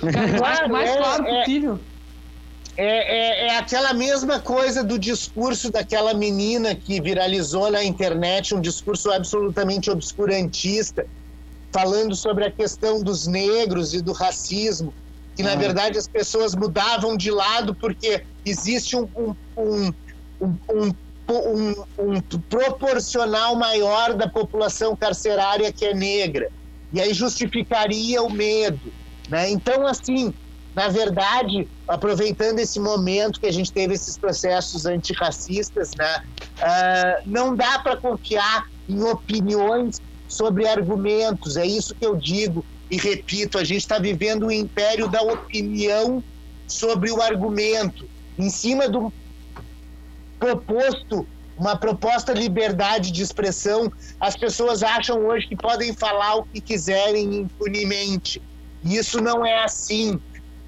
ficar claro, o mais é, claro é, possível. É, é, é, aquela mesma coisa do discurso daquela menina que viralizou na internet, um discurso absolutamente obscurantista, falando sobre a questão dos negros e do racismo que na verdade as pessoas mudavam de lado porque existe um, um, um, um um, um proporcional maior da população carcerária que é negra. E aí justificaria o medo. Né? Então, assim, na verdade, aproveitando esse momento que a gente teve esses processos antirracistas, né, uh, não dá para confiar em opiniões sobre argumentos. É isso que eu digo e repito: a gente está vivendo o império da opinião sobre o argumento, em cima do proposto uma proposta de liberdade de expressão, as pessoas acham hoje que podem falar o que quiserem impunemente. Isso não é assim,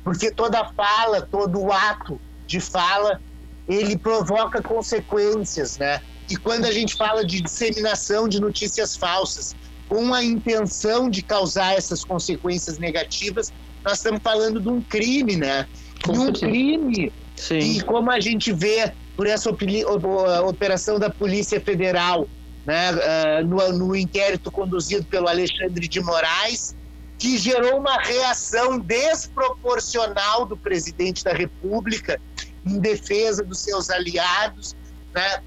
porque toda fala, todo ato de fala, ele provoca consequências, né? E quando a gente fala de disseminação de notícias falsas, com a intenção de causar essas consequências negativas, nós estamos falando de um crime, né? De um crime. Sim. E como a gente vê por essa operação da Polícia Federal, né, uh, no, no inquérito conduzido pelo Alexandre de Moraes, que gerou uma reação desproporcional do presidente da República em defesa dos seus aliados. Né?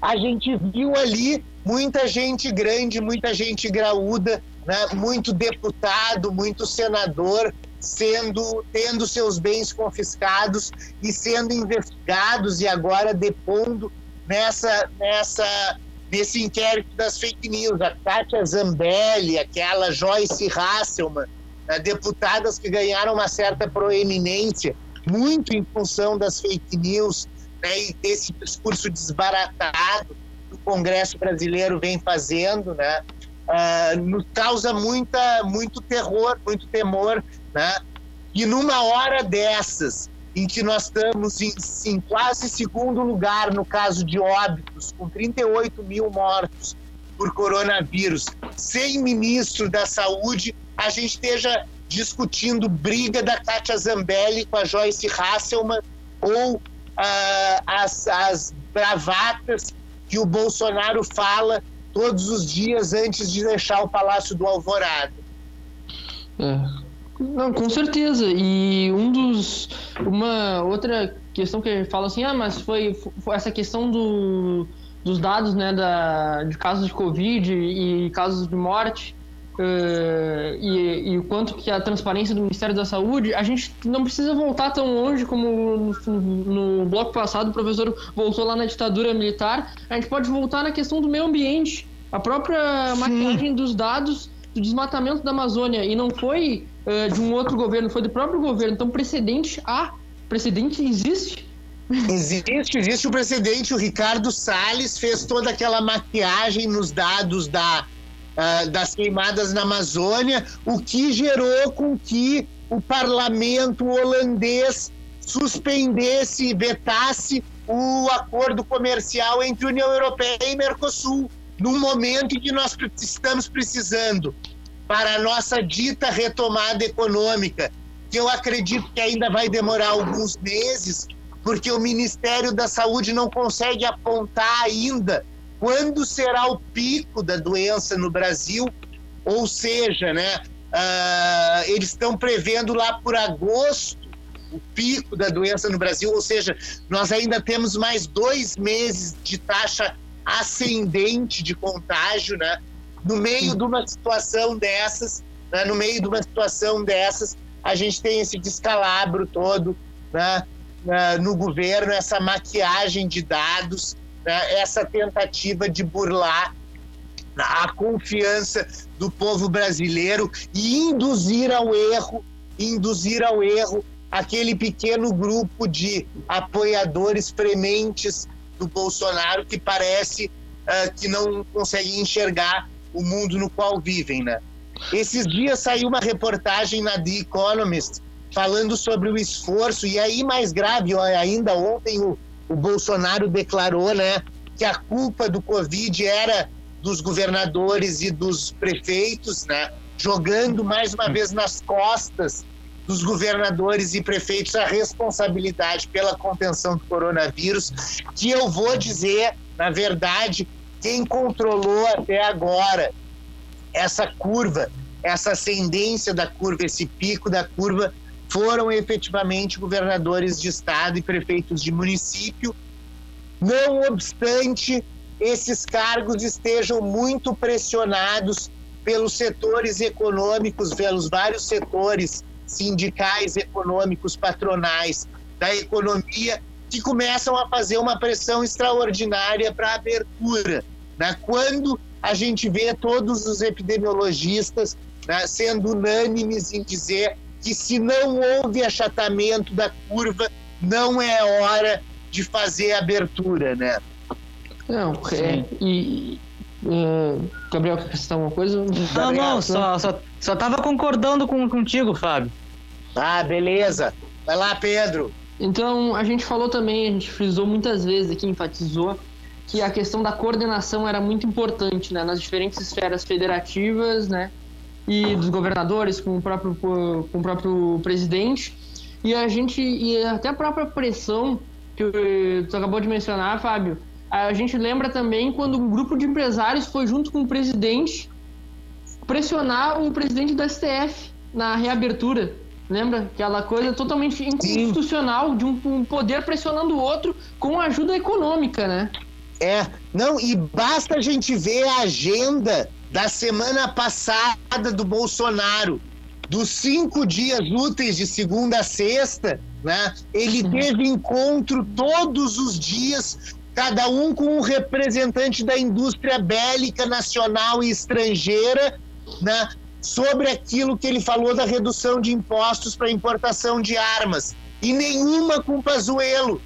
A gente viu ali muita gente grande, muita gente graúda, né? muito deputado, muito senador sendo tendo seus bens confiscados e sendo investigados e agora depondo nessa nessa nesse inquérito das fake news a Kátia Zambelli aquela Joyce Hasselman né, deputadas que ganharam uma certa proeminência muito em função das fake news né, e desse discurso desbaratado que o Congresso brasileiro vem fazendo né uh, nos causa muita muito terror muito temor né? E numa hora dessas, em que nós estamos em, em quase segundo lugar no caso de óbitos, com 38 mil mortos por coronavírus, sem ministro da Saúde, a gente esteja discutindo briga da Kátia Zambelli com a Joyce Hasselman ou ah, as, as bravatas que o Bolsonaro fala todos os dias antes de deixar o Palácio do Alvorada. É, não, com certeza. E um dos. Uma outra questão que fala assim, ah, mas foi, foi essa questão do, dos dados né, da, de casos de Covid e casos de morte. Uh, e, e, o quanto que a transparência do Ministério da Saúde, a gente não precisa voltar tão longe como no, no bloco passado o professor voltou lá na ditadura militar, a gente pode voltar na questão do meio ambiente. A própria Sim. maquiagem dos dados do desmatamento da Amazônia. E não foi uh, de um outro governo, foi do próprio governo. Então, precedente há. Precedente existe. Existe, existe o precedente. O Ricardo Salles fez toda aquela maquiagem nos dados da, uh, das queimadas na Amazônia, o que gerou com que o parlamento holandês suspendesse, vetasse o acordo comercial entre União Europeia e Mercosul num momento em que nós estamos precisando para a nossa dita retomada econômica, que eu acredito que ainda vai demorar alguns meses, porque o Ministério da Saúde não consegue apontar ainda quando será o pico da doença no Brasil, ou seja, né, uh, eles estão prevendo lá por agosto o pico da doença no Brasil, ou seja, nós ainda temos mais dois meses de taxa ascendente de contágio, né? No meio de uma situação dessas, né? no meio de uma situação dessas, a gente tem esse descalabro todo, né? no governo, essa maquiagem de dados, né? essa tentativa de burlar a confiança do povo brasileiro e induzir ao erro, induzir ao erro aquele pequeno grupo de apoiadores prementes do Bolsonaro que parece uh, que não consegue enxergar o mundo no qual vivem, né? Esses dias saiu uma reportagem na The Economist falando sobre o esforço e aí mais grave, ainda ontem o, o Bolsonaro declarou, né, que a culpa do Covid era dos governadores e dos prefeitos, né, jogando mais uma vez nas costas dos governadores e prefeitos a responsabilidade pela contenção do coronavírus, que eu vou dizer, na verdade, quem controlou até agora essa curva, essa ascendência da curva, esse pico da curva, foram efetivamente governadores de estado e prefeitos de município. Não obstante esses cargos estejam muito pressionados pelos setores econômicos, pelos vários setores sindicais, econômicos, patronais da economia, que começam a fazer uma pressão extraordinária para a abertura. Né? Quando a gente vê todos os epidemiologistas né, sendo unânimes em dizer que se não houve achatamento da curva, não é hora de fazer abertura, né? Não, é, e, uh, Gabriel, quer acrescentar alguma coisa? Não, não, só, só, só tava concordando com, contigo, Fábio. Ah, beleza. Vai lá, Pedro. Então, a gente falou também, a gente frisou muitas vezes aqui, enfatizou, que a questão da coordenação era muito importante né, nas diferentes esferas federativas né, e dos governadores com o próprio, com o próprio presidente. E a gente, e até a própria pressão que tu acabou de mencionar, Fábio, a gente lembra também quando um grupo de empresários foi junto com o presidente pressionar o presidente do STF na reabertura. Lembra? Aquela coisa totalmente inconstitucional de um, um poder pressionando o outro com ajuda econômica, né? É, não, e basta a gente ver a agenda da semana passada do Bolsonaro, dos cinco dias úteis de segunda a sexta, né? Ele uhum. teve encontro todos os dias, cada um com um representante da indústria bélica nacional e estrangeira, né? Sobre aquilo que ele falou da redução de impostos para importação de armas. E nenhuma com Pazuello.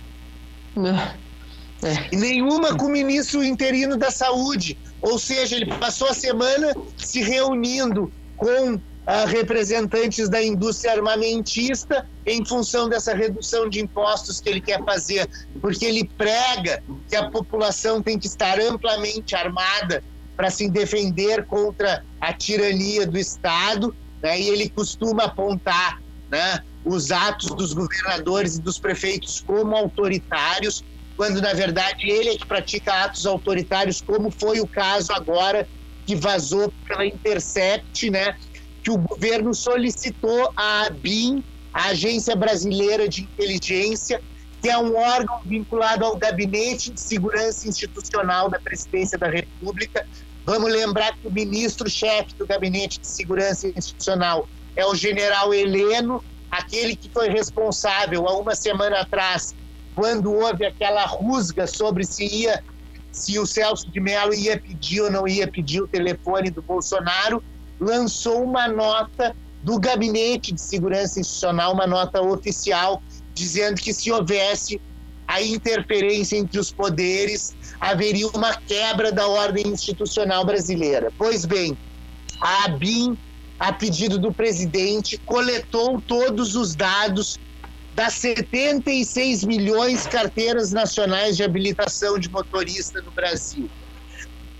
É. E nenhuma com o ministro interino da Saúde. Ou seja, ele passou a semana se reunindo com uh, representantes da indústria armamentista em função dessa redução de impostos que ele quer fazer, porque ele prega que a população tem que estar amplamente armada para se defender contra a tirania do Estado, né? e ele costuma apontar né, os atos dos governadores e dos prefeitos como autoritários, quando na verdade ele é que pratica atos autoritários, como foi o caso agora que vazou pela Intercept, né? Que o governo solicitou à ABIN, a Agência Brasileira de Inteligência, que é um órgão vinculado ao Gabinete de Segurança Institucional da Presidência da República. Vamos lembrar que o ministro-chefe do Gabinete de Segurança Institucional é o general Heleno, aquele que foi responsável há uma semana atrás quando houve aquela rusga sobre se ia se o Celso de Mello ia pedir ou não ia pedir o telefone do Bolsonaro, lançou uma nota do Gabinete de Segurança Institucional, uma nota oficial, dizendo que se houvesse a interferência entre os poderes, haveria uma quebra da ordem institucional brasileira. Pois bem, a ABIN, a pedido do presidente, coletou todos os dados das 76 milhões carteiras nacionais de habilitação de motorista no Brasil.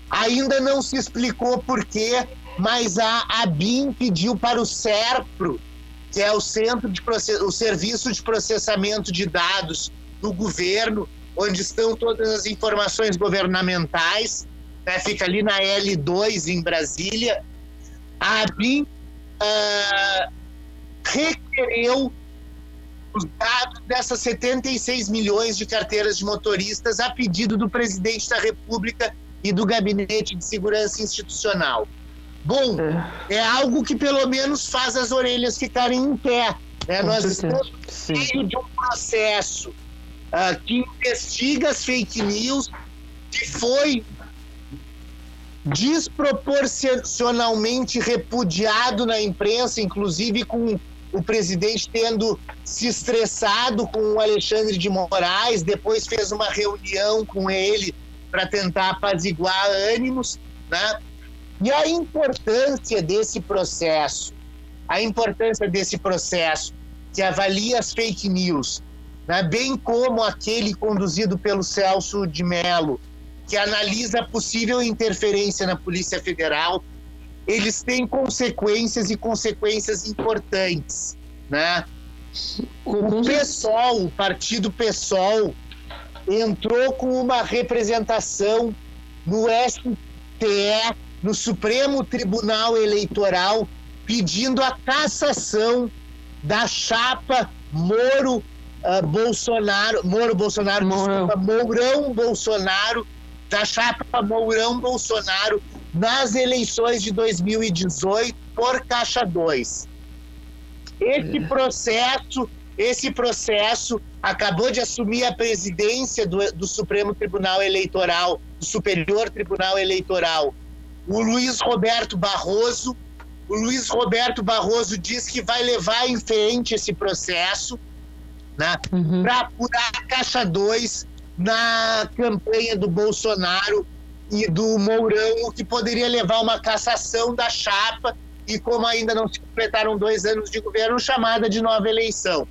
Ainda não se explicou por quê, mas a ABIN pediu para o SERPRO, que é o Centro de o Serviço de Processamento de Dados do governo, onde estão todas as informações governamentais, né, fica ali na L2 em Brasília. A ABIN uh, requereu os dados dessas 76 milhões de carteiras de motoristas a pedido do presidente da República e do Gabinete de Segurança Institucional. Bom, é, é algo que pelo menos faz as orelhas ficarem em pé. Né? Nós estamos no meio de um processo uh, que investiga as fake news, que foi desproporcionalmente repudiado na imprensa, inclusive com o presidente tendo se estressado com o Alexandre de Moraes, depois fez uma reunião com ele para tentar apaziguar ânimos, né? E a importância desse processo, a importância desse processo que avalia as fake news, né? bem como aquele conduzido pelo Celso de Mello, que analisa a possível interferência na Polícia Federal, eles têm consequências e consequências importantes, né? O PSOL, o partido PSOL, entrou com uma representação no STE, no Supremo Tribunal Eleitoral, pedindo a cassação da chapa Moro uh, Bolsonaro, Moro Bolsonaro, Mourão. desculpa, Mourão Bolsonaro, da chapa Mourão Bolsonaro nas eleições de 2018 por Caixa 2. Esse processo, esse processo acabou de assumir a presidência do, do Supremo Tribunal Eleitoral, do Superior Tribunal Eleitoral, o Luiz Roberto Barroso. O Luiz Roberto Barroso diz que vai levar em frente esse processo né, Uhum. para apurar a Caixa 2 na campanha do Bolsonaro e do Mourão, o que poderia levar a uma cassação da chapa e, como ainda não se completaram dois anos de governo, chamada de nova eleição.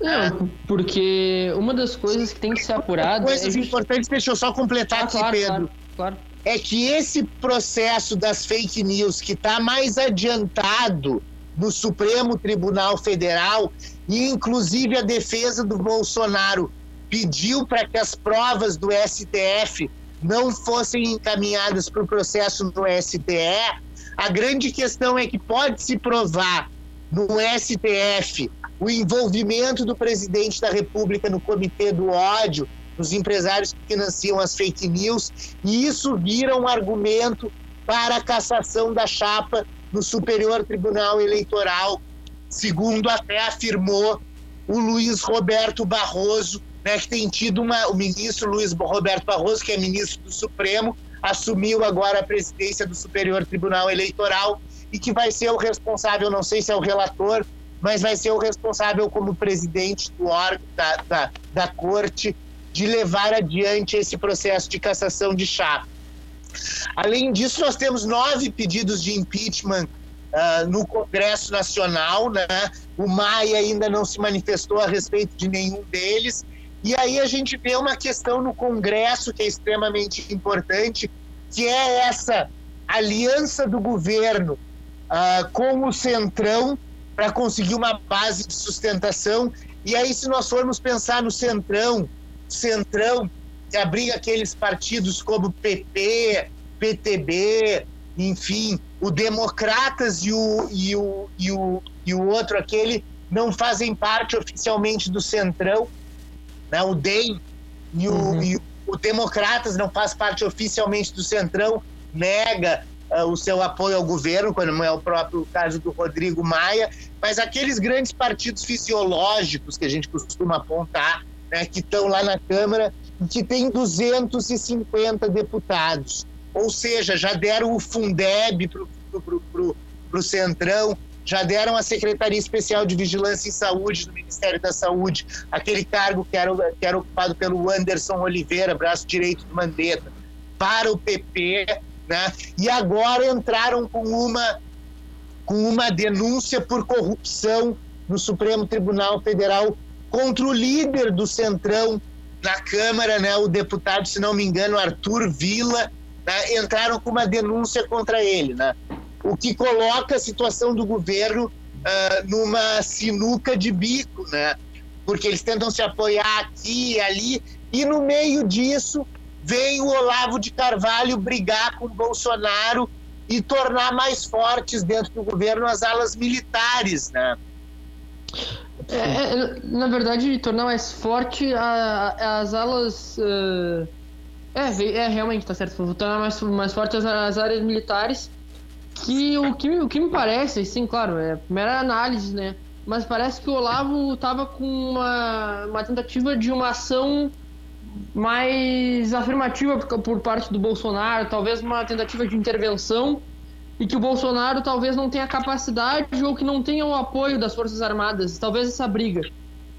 Não, porque uma das coisas que tem que ser apurada Coisas é importantes, deixa eu só completar Ah, aqui, claro, Pedro. claro, claro. é que esse processo das fake news que está mais adiantado no Supremo Tribunal Federal e inclusive a defesa do Bolsonaro pediu para que as provas do STF não fossem encaminhadas para o processo no STE. A grande questão é que pode se provar no STF o envolvimento do presidente da República no Comitê do Ódio, nos empresários que financiam as fake news, e isso vira um argumento para a cassação da chapa no Superior Tribunal Eleitoral, segundo até afirmou o Luiz Roberto Barroso, né, que tem tido uma. O ministro Luiz Roberto Barroso, que é ministro do Supremo, assumiu agora a presidência do Superior Tribunal Eleitoral e que vai ser o responsável, não sei se é o relator, mas vai ser o responsável como presidente do órgão da, da, da corte de levar adiante esse processo de cassação de chapa. Além disso, nós temos nove pedidos de impeachment ah, no Congresso Nacional, né? O Maia ainda não se manifestou a respeito de nenhum deles. E aí a gente vê uma questão no Congresso que é extremamente importante, que é essa aliança do governo ah, com o Centrão para conseguir uma base de sustentação. E aí, se nós formos pensar no Centrão, Centrão que abriga aqueles partidos como PP, PTB, enfim, o Democratas e o, e o, e o, e o outro, aquele, não fazem parte oficialmente do Centrão, né? o DEM e o, Uhum. e o Democratas não faz parte oficialmente do Centrão, nega ah, o seu apoio ao governo, quando não é o próprio caso do Rodrigo Maia, mas aqueles grandes partidos fisiológicos que a gente costuma apontar, né, que estão lá na Câmara, e que tem 250 deputados. Ou seja, já deram o Fundeb para o Centrão, já deram a Secretaria Especial de Vigilância em Saúde do Ministério da Saúde, aquele cargo que era, que era ocupado pelo Anderson Oliveira, braço direito do Mandetta, para o PP, né? e agora entraram com uma, com uma denúncia por corrupção no Supremo Tribunal Federal contra o líder do Centrão na Câmara, né, o deputado, se não me engano, Arthur Villa, né, entraram com uma denúncia contra ele, né? O que coloca a situação do governo ah, numa sinuca de bico, né? Porque eles tentam se apoiar aqui e ali, e no meio disso vem o Olavo de Carvalho brigar com o Bolsonaro e tornar mais fortes dentro do governo as alas militares, né? É, é, na verdade, tornar mais forte a- as alas. eh, é, é, realmente, tá certo. Tornar mais, mais forte as, as áreas militares. Que o que, o que me parece, sim, claro, é primeira análise, né? Mas parece que o Olavo tava com uma, uma tentativa de uma ação mais afirmativa por parte do Bolsonaro, talvez uma tentativa de intervenção e que o Bolsonaro talvez não tenha capacidade ou que não tenha o apoio das Forças Armadas, talvez essa briga.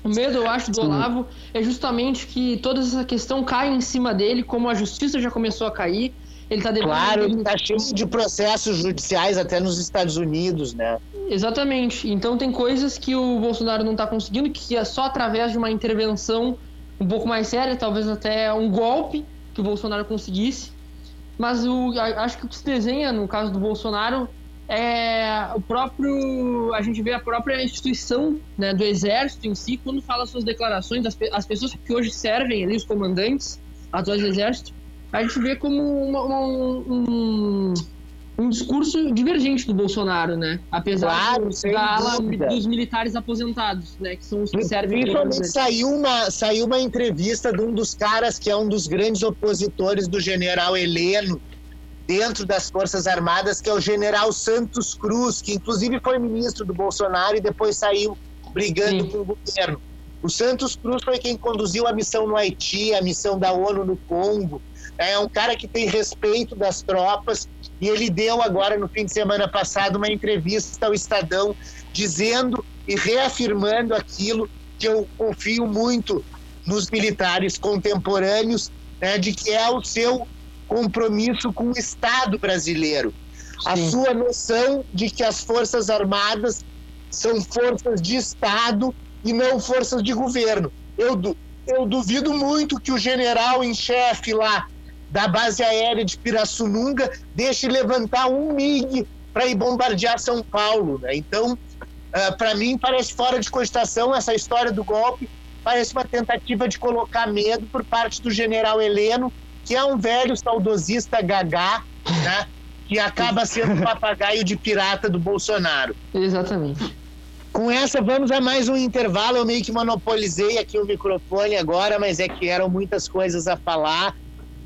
O medo, eu acho, do. Olavo é justamente que toda essa questão caia em cima dele, como a justiça já começou a cair. Ele tá devendo Claro, ele indenização. está cheio de processos judiciais até nos Estados Unidos, né? Exatamente. Então tem coisas que o Bolsonaro não está conseguindo, que é só através de uma intervenção um pouco mais séria, talvez até um golpe que o Bolsonaro conseguisse. Mas o, acho que o que se desenha no caso do Bolsonaro é o próprio. A gente vê a própria instituição né, do exército em si, quando fala suas declarações, as, as pessoas que hoje servem ali, os comandantes atuais do exército, a gente vê como uma- uma- um, um discurso divergente do Bolsonaro, né? Apesar Claro, da ala dos militares aposentados, né? Que são os que servem Principalmente saiu uma, saiu uma entrevista de um dos caras que é um dos grandes opositores do general Heleno dentro das Forças Armadas, que é o general Santos Cruz, que inclusive foi ministro do Bolsonaro e depois saiu brigando Sim. com o governo. O Santos Cruz foi quem conduziu a missão no Haiti, a missão da ONU no Congo. É um cara que tem respeito das tropas e ele deu agora no fim de semana passado uma entrevista ao Estadão dizendo e reafirmando aquilo que eu confio muito nos militares contemporâneos, né, de que é o seu compromisso com o Estado brasileiro. A Sim. sua noção de que as Forças Armadas são forças de Estado e não forças de governo. Eu, du- eu duvido muito que o general em chefe lá da base aérea de Pirassununga deixe levantar um MiG para ir bombardear São Paulo. Né? Então, para mim, parece fora de cogitação essa história do golpe. Parece uma tentativa de colocar medo por parte do general Heleno, que é um velho saudosista gagá, né? que acaba sendo o papagaio de pirata do Bolsonaro. Exatamente. Com essa, vamos a mais um intervalo. Eu meio que monopolizei aqui o microfone agora, mas é que eram muitas coisas a falar.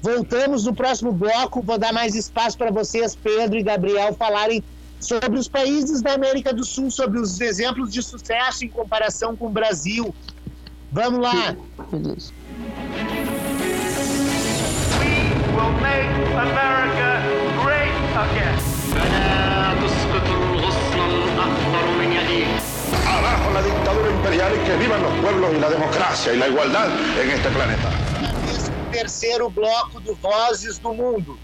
Voltamos no próximo bloco. Vou dar mais espaço para vocês, Pedro e Gabriel, falarem sobre os países da América do Sul, sobre os exemplos de sucesso em comparação com o Brasil. Vamos lá. Beleza. make America great again. Abajo la dictadura imperial y que vivan los pueblos y la democracia y la igualdad en este planeta. Esse terceiro bloco do Vozes do Mundo.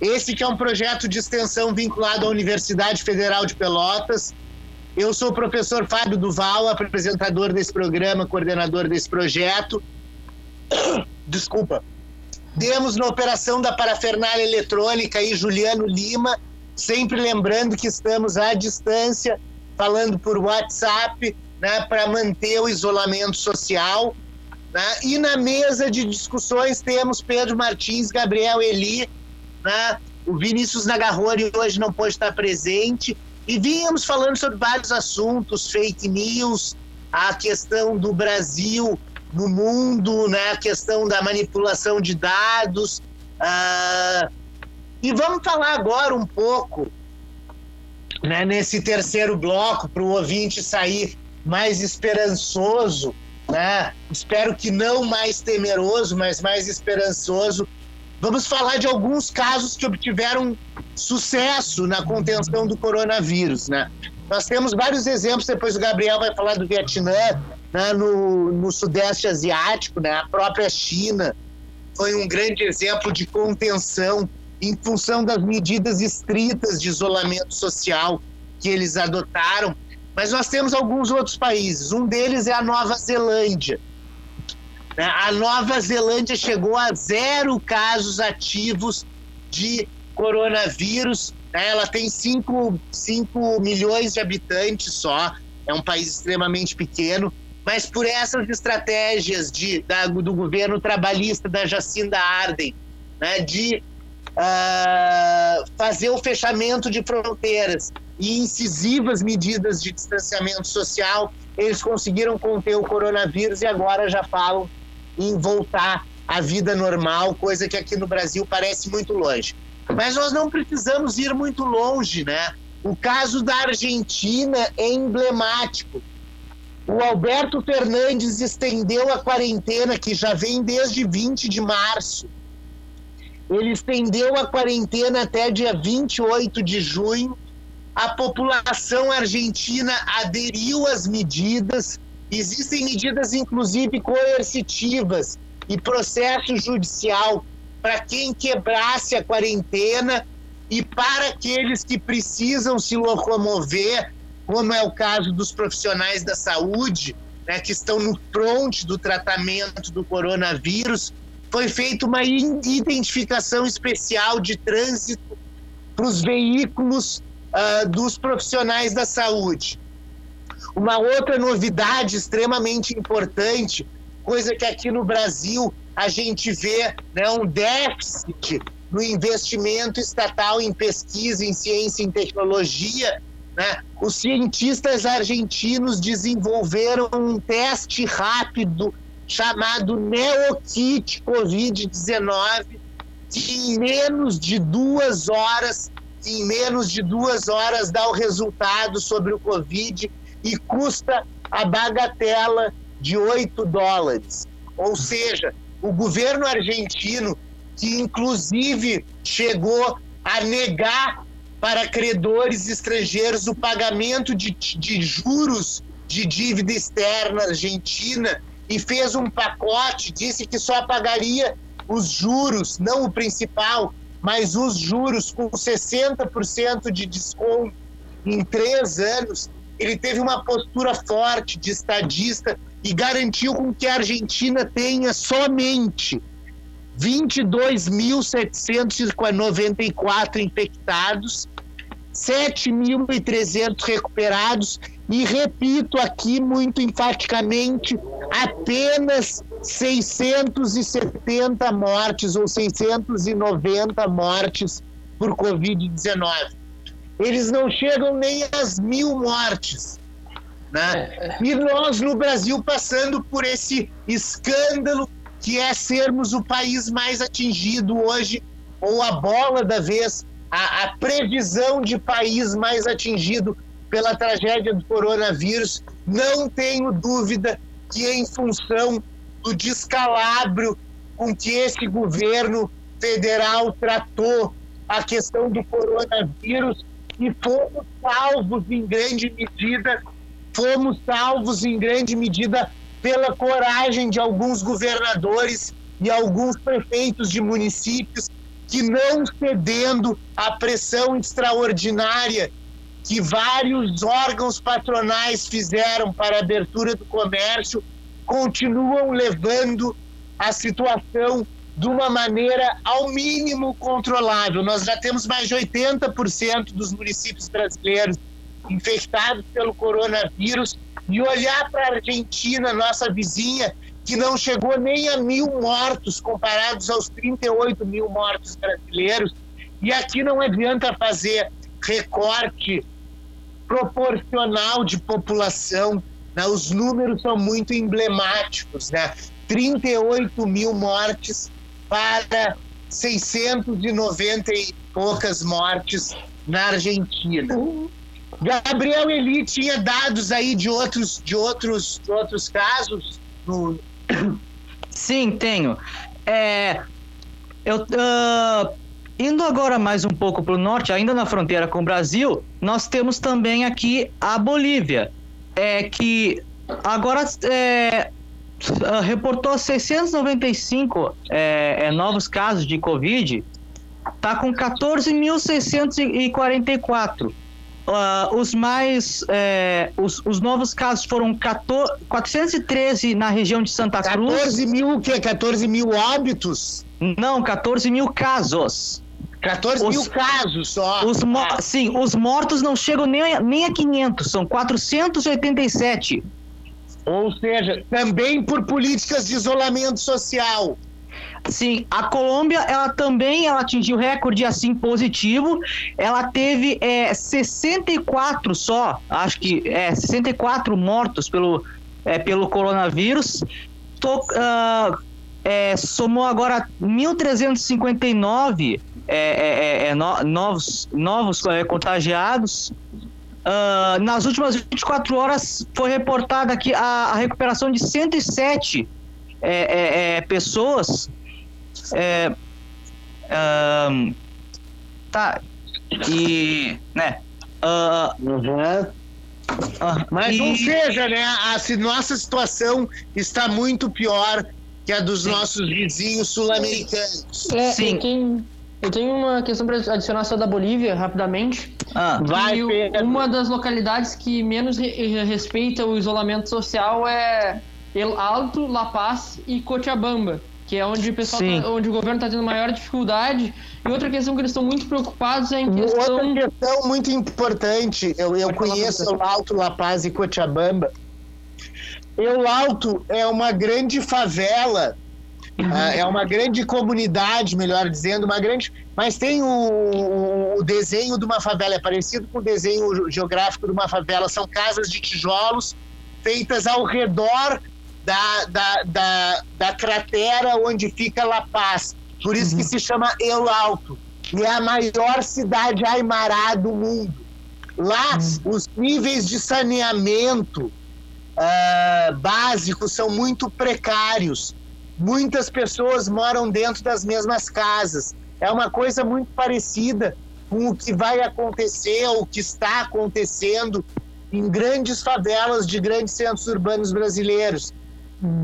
Esse que é um projeto de extensão vinculado à Universidade Federal de Pelotas. Eu sou o professor Fábio Duval, apresentador desse programa, coordenador desse projeto. Desculpa. Temos na operação da parafernália eletrônica aí Juliano Lima, sempre lembrando que estamos à distância, falando por WhatsApp, né, para manter o isolamento social. Né? E na mesa de discussões temos Pedro Martins, Gabriel Eli, né? o Vinícius Nagarrori hoje não pôde estar presente, e vínhamos falando sobre vários assuntos, fake news, a questão do Brasil no mundo, né? a questão da manipulação de dados. ah, E vamos falar agora um pouco, né, nesse terceiro bloco, para o ouvinte sair mais esperançoso, né? Espero que não mais temeroso, mas mais esperançoso. Vamos falar de alguns casos que obtiveram sucesso na contenção do coronavírus, né? Nós temos vários exemplos, depois o Gabriel vai falar do Vietnã, né, no, no Sudeste Asiático, né? A própria China foi um grande exemplo de contenção em função das medidas estritas de isolamento social que eles adotaram. Mas nós temos alguns outros países. Um deles é a Nova Zelândia. né? A Nova Zelândia chegou a zero casos ativos de coronavírus. né? Ela tem 5 milhões de habitantes só. É um país extremamente pequeno. Mas por essas estratégias de, da- do governo trabalhista da Jacinda Arden, né, de ah, fazer o fechamento de fronteiras e incisivas medidas de distanciamento social, eles conseguiram conter o coronavírus e agora já falam em voltar à vida normal, coisa que aqui no Brasil parece muito longe. Mas nós não precisamos ir muito longe, né? O caso da Argentina é emblemático. O Alberto Fernandes estendeu a quarentena, que já vem desde 20 de março. Ele estendeu a quarentena até dia 28 de junho. A população argentina aderiu às medidas. Existem medidas, inclusive, coercitivas e processo judicial para quem quebrasse a quarentena e para aqueles que precisam se locomover, como é o caso dos profissionais da saúde, né, que estão no front do tratamento do coronavírus, foi feita uma identificação especial de trânsito para os veículos ah, dos profissionais da saúde. Uma outra novidade extremamente importante, coisa que aqui no Brasil a gente vê né, um déficit no investimento estatal em pesquisa, em ciência e em tecnologia, né, os cientistas argentinos desenvolveram um teste rápido chamado NeoKit Covid-19, que em menos de duas horas, em menos de duas horas dá o resultado sobre o Covid e custa a bagatela de 8 dólares. Ou seja, o governo argentino, que inclusive chegou a negar para credores estrangeiros o pagamento de, de juros de dívida externa argentina e fez um pacote, disse que só pagaria os juros, não o principal, mas os juros com 60% de desconto em três anos. Ele teve uma postura forte de estadista e garantiu com que a Argentina tenha somente 22.794 infectados, 7.300 recuperados e repito aqui muito enfaticamente, apenas 670 mortes ou 690 mortes por Covid-19. Eles não chegam nem às mil mortes. Né? E nós no Brasil passando por esse escândalo que é sermos o país mais atingido hoje, ou a bola da vez, a, a previsão de país mais atingido pela tragédia do coronavírus, não tenho dúvida que em função do descalabro com que esse governo federal tratou a questão do coronavírus e fomos salvos em grande medida, fomos salvos em grande medida pela coragem de alguns governadores e alguns prefeitos de municípios que não cedendo à pressão extraordinária que vários órgãos patronais fizeram para a abertura do comércio, continuam levando a situação de uma maneira ao mínimo controlável. Nós já temos mais de 80% dos municípios brasileiros infectados pelo coronavírus e olhar para a Argentina, nossa vizinha, que não chegou nem a mil mortos comparados aos 38 mil mortos brasileiros. E aqui não adianta fazer recorte proporcional de população. Né? Os números são muito emblemáticos. Né? 38 mil mortes para 690 e poucas mortes na Argentina. Gabriel Eli tinha dados aí de outros, de outros, de outros casos? No... Sim, tenho. É, eu, uh, indo agora mais um pouco para o norte, ainda na fronteira com o Brasil, nós temos também aqui a Bolívia, é, que agora é, reportou 695 é, é, novos casos de Covid, está com 14.644. Uh, os mais é, os, os, novos casos foram 14, 413 na região de Santa Cruz. 14 mil o quê? 14 mil óbitos? Não, 14 mil casos. 14 os, mil casos só. Os. Sim, os mortos não chegam nem a, nem a 500, são 487. Ou seja, também por políticas de isolamento social. Sim, a Colômbia, ela também ela atingiu recorde assim positivo. Ela teve é, 64 só, acho que é 64 mortos pelo, é, pelo coronavírus. Tô, uh, é, somou agora 1.359 é, é, é, é, no, novos, novos contagiados. Uh, nas últimas 24 horas foi reportada aqui a, a recuperação de 107 pessoas é, um, tá. E. né? Uh, uhum. Uh, Mas e... ou seja, né? A, a nossa situação está muito pior que a dos Sim. nossos vizinhos sul-americanos. É, Sim. Eu tenho, eu tenho uma questão para adicionar só da Bolívia, rapidamente. Ah, vai, uma das localidades que menos re respeita o isolamento social é El Alto, La Paz e Cochabamba que é onde o pessoal tá, onde o governo está tendo maior dificuldade. E outra questão que eles estão muito preocupados é em questão. Outra questão muito importante, eu, eu conheço o Alto La Paz e Cochabamba. Eu Alto é uma grande favela Ah, é uma grande comunidade, melhor dizendo, uma grande. Mas tem o, o- o desenho de uma favela, é parecido com o desenho geográfico de uma favela. São casas de tijolos feitas ao redor da, da, da, da cratera onde fica La Paz. Por isso que se chama El Alto. E é a maior cidade aimará do mundo. Lá, os níveis de saneamento ah, básicos são muito precários. Muitas pessoas moram dentro das mesmas casas. É uma coisa muito parecida com o que vai acontecer, ou o que está acontecendo em grandes favelas de grandes centros urbanos brasileiros.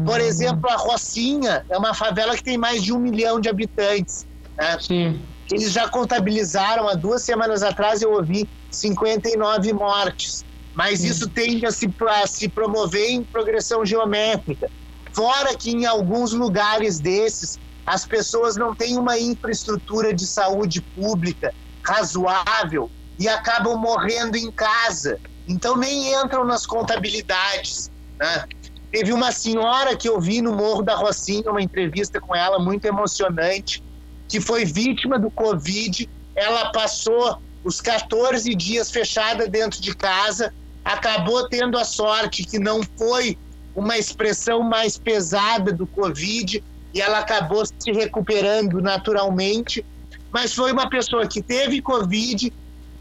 Por exemplo, a Rocinha é uma favela que tem mais de um milhão de habitantes. né? Sim. Eles já contabilizaram, há duas semanas atrás eu ouvi 59 mortes. Mas isso tende a se, a se promover em progressão geométrica. Fora que em alguns lugares desses, as pessoas não têm uma infraestrutura de saúde pública razoável e acabam morrendo em casa. Então nem entram nas contabilidades. Né? Teve uma senhora que eu vi no Morro da Rocinha, uma entrevista com ela muito emocionante, que foi vítima do Covid. Ela passou os 14 dias fechada dentro de casa, acabou tendo a sorte que não foi uma expressão mais pesada do Covid e ela acabou se recuperando naturalmente. Mas foi uma pessoa que teve Covid,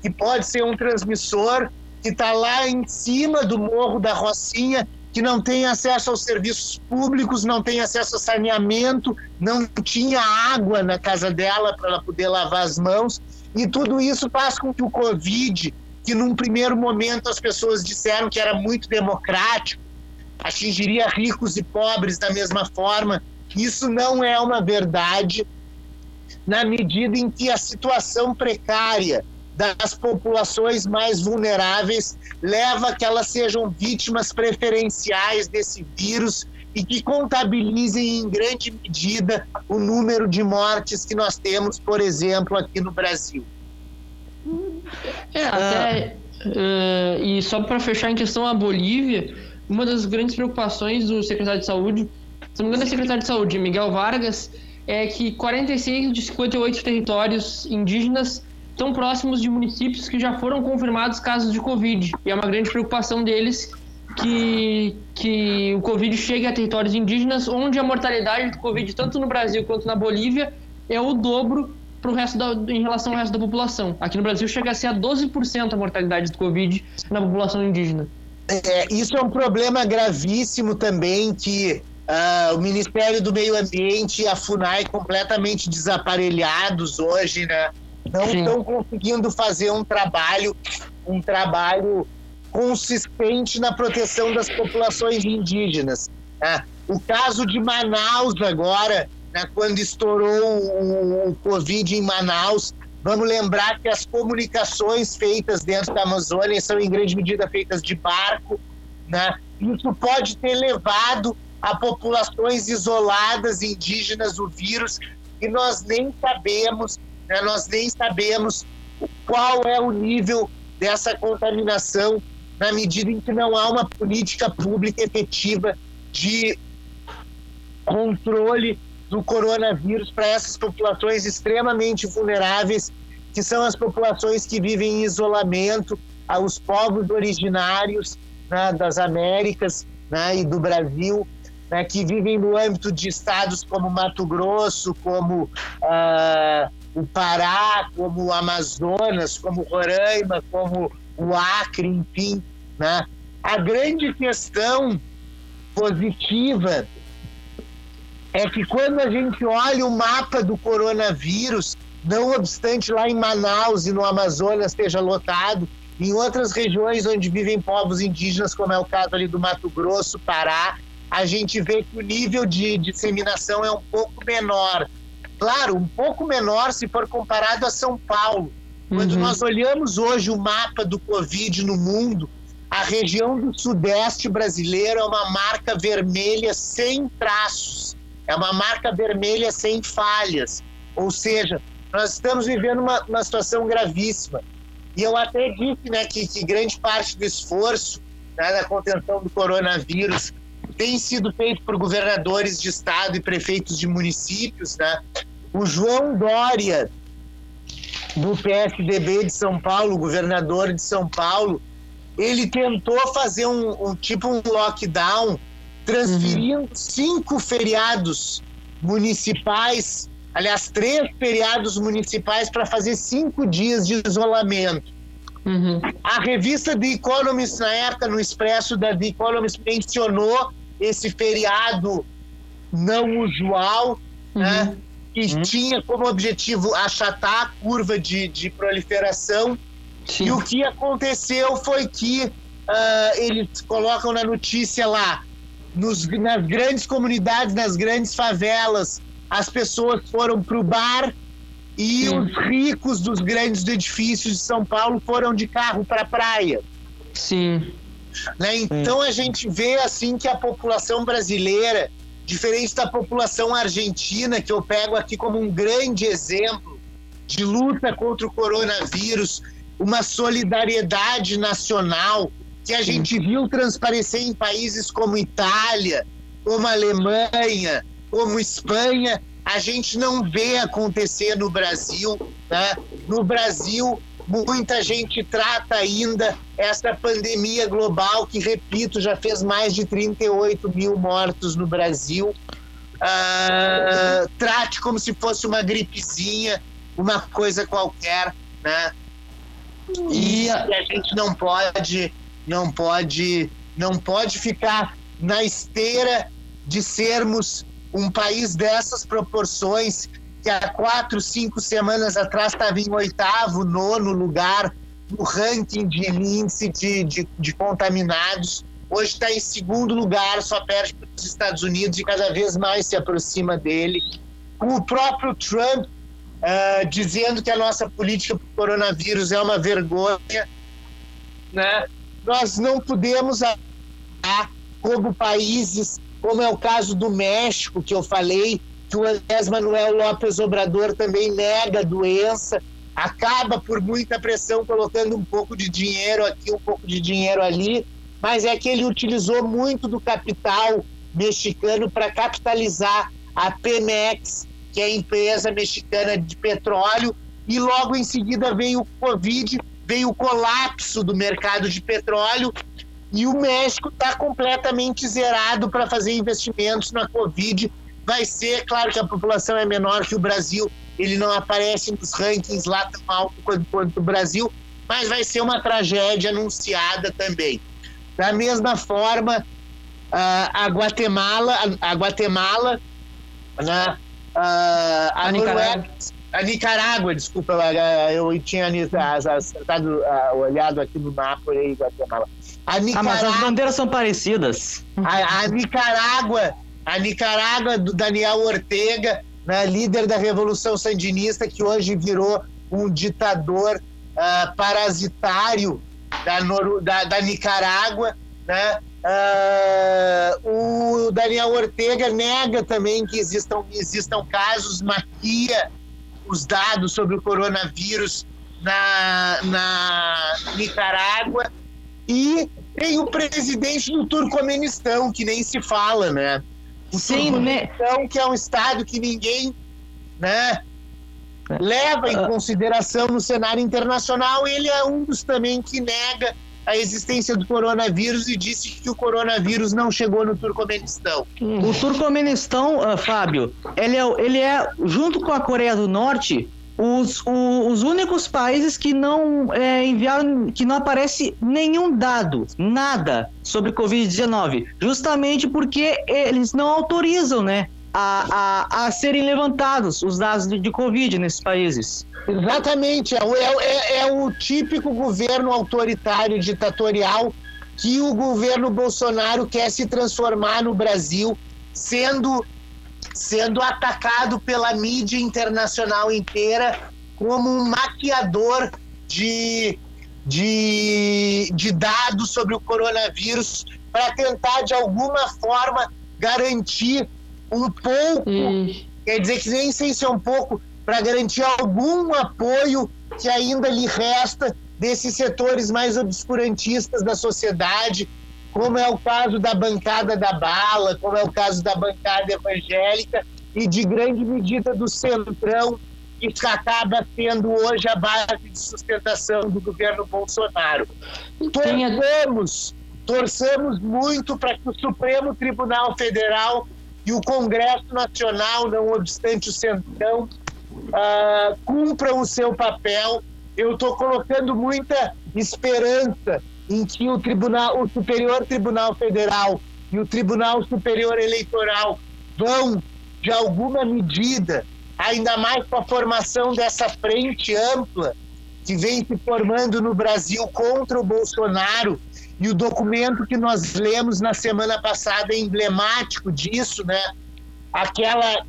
que pode ser um transmissor, que está lá em cima do Morro da Rocinha, que não tem acesso aos serviços públicos, não tem acesso a saneamento, não tinha água na casa dela para ela poder lavar as mãos. E tudo isso faz com que o Covid, que num primeiro momento as pessoas disseram que era muito democrático, atingiria ricos e pobres da mesma forma, isso não é uma verdade, na medida em que a situação precária das populações mais vulneráveis leva a que elas sejam vítimas preferenciais desse vírus e que contabilizem em grande medida o número de mortes que nós temos, por exemplo, aqui no Brasil. É, até. eh, e só para fechar em questão a Bolívia, uma das grandes preocupações do secretário de Saúde, se não me engano, é secretário de Saúde, Miguel Vargas, é que 46 de 58 territórios indígenas estão próximos de municípios que já foram confirmados casos de Covid. E é uma grande preocupação deles que, que o Covid chegue a territórios indígenas, onde a mortalidade do Covid, tanto no Brasil quanto na Bolívia, é o dobro pro resto da, em relação ao resto da população. Aqui no Brasil chega a ser a 12% a mortalidade do Covid na população indígena. É, isso é um problema gravíssimo também que ah, o Ministério do Meio Ambiente e a FUNAI completamente desaparelhados hoje, né? Não estão conseguindo fazer um trabalho, um trabalho consistente na proteção das populações indígenas. né? O caso de Manaus agora, né, quando estourou o, o Covid em Manaus, vamos lembrar que as comunicações feitas dentro da Amazônia são em grande medida feitas de barco, né? Isso pode ter levado a populações isoladas indígenas o vírus e nós nem sabemos, né? nós nem sabemos qual é o nível dessa contaminação na medida em que não há uma política pública efetiva de controle do coronavírus para essas populações extremamente vulneráveis, que são as populações que vivem em isolamento, aos povos originários né, das Américas né, e do Brasil, né, que vivem no âmbito de estados como Mato Grosso, como ah, o Pará, como o Amazonas, como Roraima, como o Acre, enfim. Né? A grande questão positiva é que quando a gente olha o mapa do coronavírus, não obstante lá em Manaus e no Amazonas esteja lotado, em outras regiões onde vivem povos indígenas, como é o caso ali do Mato Grosso, Pará, a gente vê que o nível de disseminação é um pouco menor. Claro, um pouco menor se for comparado a São Paulo. Quando Uhum. nós olhamos hoje o mapa do Covid no mundo, a região do Sudeste brasileiro é uma marca vermelha sem traços, é uma marca vermelha sem falhas. Ou seja, nós estamos vivendo uma, uma situação gravíssima. E eu até disse né, que, que grande parte do esforço né, da contenção do coronavírus tem sido feito por governadores de estado e prefeitos de municípios, né? O João Dória, do PSDB de São Paulo, governador de São Paulo, ele tentou fazer um, um tipo um lockdown, transferindo uhum. cinco feriados municipais, aliás, três feriados municipais para fazer cinco dias de isolamento. Uhum. A revista The Economist, na época, no Expresso da The Economist, mencionou esse feriado não usual, uhum. né, que uhum. tinha como objetivo achatar a curva de, de proliferação. Sim. E o que aconteceu foi que uh, eles colocam na notícia lá, nos, nas grandes comunidades, nas grandes favelas, as pessoas foram para o bar e Sim. os ricos dos grandes edifícios de São Paulo foram de carro para a praia. Sim. Né? Então a gente vê assim que a população brasileira, diferente da população argentina, que eu pego aqui como um grande exemplo de luta contra o coronavírus, uma solidariedade nacional que a gente viu transparecer em países como Itália, como Alemanha, como Espanha, a gente não vê acontecer no Brasil. Né? No Brasil, muita gente trata ainda essa pandemia global, que, repito, já fez mais de 38 mil mortos no Brasil. Uh, trate como se fosse uma gripezinha, uma coisa qualquer, né? E a, gente não pode, não pode, não pode ficar na esteira de sermos um país dessas proporções que há quatro, cinco semanas atrás estava em oitavo, nono lugar no ranking de índice de, de, de contaminados. Hoje está em segundo lugar, só perde para os Estados Unidos e cada vez mais se aproxima dele. Com o próprio Trump uh, dizendo que a nossa política para o coronavírus é uma vergonha, né? nós não podemos, como países, como é o caso do México, que eu falei, que o Andrés Manuel Lopes Obrador também nega a doença, acaba por muita pressão colocando um pouco de dinheiro aqui, um pouco de dinheiro ali, mas é que ele utilizou muito do capital mexicano para capitalizar a Pemex, que é a empresa mexicana de petróleo, e logo em seguida veio o Covid, veio o colapso do mercado de petróleo, e o México está completamente zerado para fazer investimentos na Covid vai ser, claro que a população é menor que o Brasil, ele não aparece nos rankings lá tão alto quanto, quanto o Brasil, mas vai ser uma tragédia anunciada também. Da mesma forma, a Guatemala, a Guatemala, né, a, a, Nicarágua. a Nicarágua, desculpa, eu tinha acertado, olhado aqui no mapa aí, Guatemala. A Nicarágua, ah, mas as bandeiras são parecidas. A, a Nicarágua a Nicarágua do Daniel Ortega, né, líder da Revolução Sandinista, que hoje virou um ditador uh, parasitário da, Noru da, da Nicarágua. Né? Uh, o Daniel Ortega nega também que existam, existam casos, maquia os dados sobre o coronavírus na, na Nicarágua. E tem o presidente do Turcomenistão, que nem se fala, né? O Sim, né? que é um estado que ninguém, né, leva em ah. consideração no cenário internacional, ele é um dos também que nega a existência do coronavírus e disse que o coronavírus não chegou no Turcomenistão. O Turcomenistão, uh, Fábio, ele é, ele é, junto com a Coreia do Norte, os, o, os únicos países que não é, enviaram, que não aparece nenhum dado, nada sobre Covid-19, justamente porque eles não autorizam, né, a, a, a serem levantados os dados de, de Covid nesses países. Exatamente, é, é, é o típico governo autoritário, ditatorial, que o governo Bolsonaro quer se transformar no Brasil, sendo sendo atacado pela mídia internacional inteira como um maquiador de, de, de dados sobre o coronavírus para tentar, de alguma forma, garantir um pouco, hum. quer dizer que nem sei se é um pouco, para garantir algum apoio que ainda lhe resta desses setores mais obscurantistas da sociedade, como é o caso da bancada da bala, como é o caso da bancada evangélica e de grande medida do centrão, que acaba sendo hoje a base de sustentação do governo Bolsonaro. Torcemos, torcemos muito para que o Supremo Tribunal Federal e o Congresso Nacional, não obstante o centrão, uh, cumpram o seu papel. Eu estou colocando muita esperança em que o Tribunal, o Superior Tribunal Federal e o Tribunal Superior Eleitoral vão, de alguma medida, ainda mais com a formação dessa frente ampla que vem se formando no Brasil contra o Bolsonaro e o documento que nós lemos na semana passada é emblemático disso, né? Aquela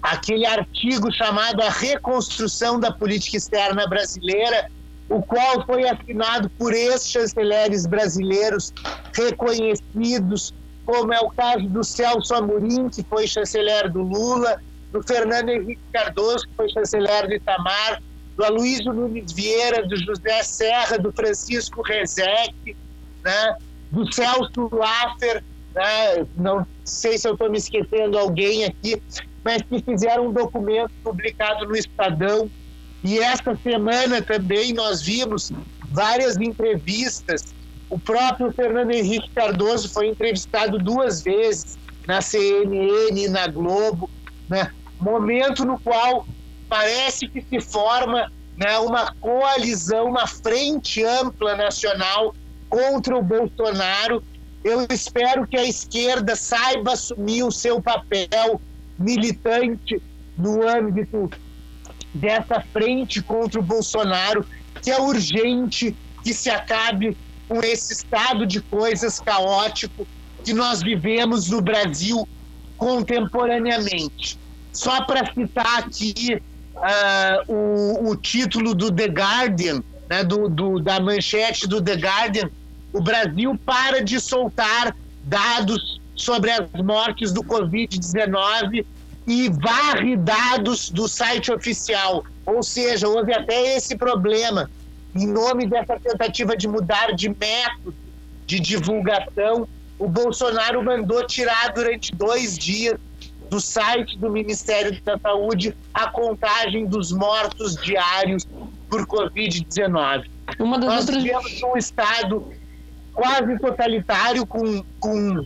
aquele artigo chamado A Reconstrução da Política Externa Brasileira, o qual foi assinado por ex-chanceleres brasileiros reconhecidos, como é o caso do Celso Amorim, que foi chanceler do Lula, do Fernando Henrique Cardoso, que foi chanceler do Itamar, do Aloysio Nunes Vieira, do José Serra, do Francisco Rezec, né, do Celso Laffer, né, não sei se eu estou me esquecendo alguém aqui, mas que fizeram um documento publicado no Estadão, e esta semana também nós vimos várias entrevistas. O próprio Fernando Henrique Cardoso foi entrevistado duas vezes na CNN e na Globo, né? momento no qual parece que se forma né, uma coalizão, uma frente ampla nacional contra o Bolsonaro. Eu espero que a esquerda saiba assumir o seu papel militante no âmbito dessa frente contra o Bolsonaro, que é urgente que se acabe com esse estado de coisas caótico que nós vivemos no Brasil contemporaneamente. Só para citar aqui uh, o, o, título do The Guardian, né, do, do, da manchete do The Guardian, o Brasil para de soltar dados sobre as mortes do Covid-19 e varre dados do site oficial. Ou seja, houve até esse problema. Em nome dessa tentativa de mudar de método de divulgação, o Bolsonaro mandou tirar durante dois dias do site do Ministério da Saúde a contagem dos mortos diários por Covid-19. Nós outras... tivemos um Estado quase totalitário com, com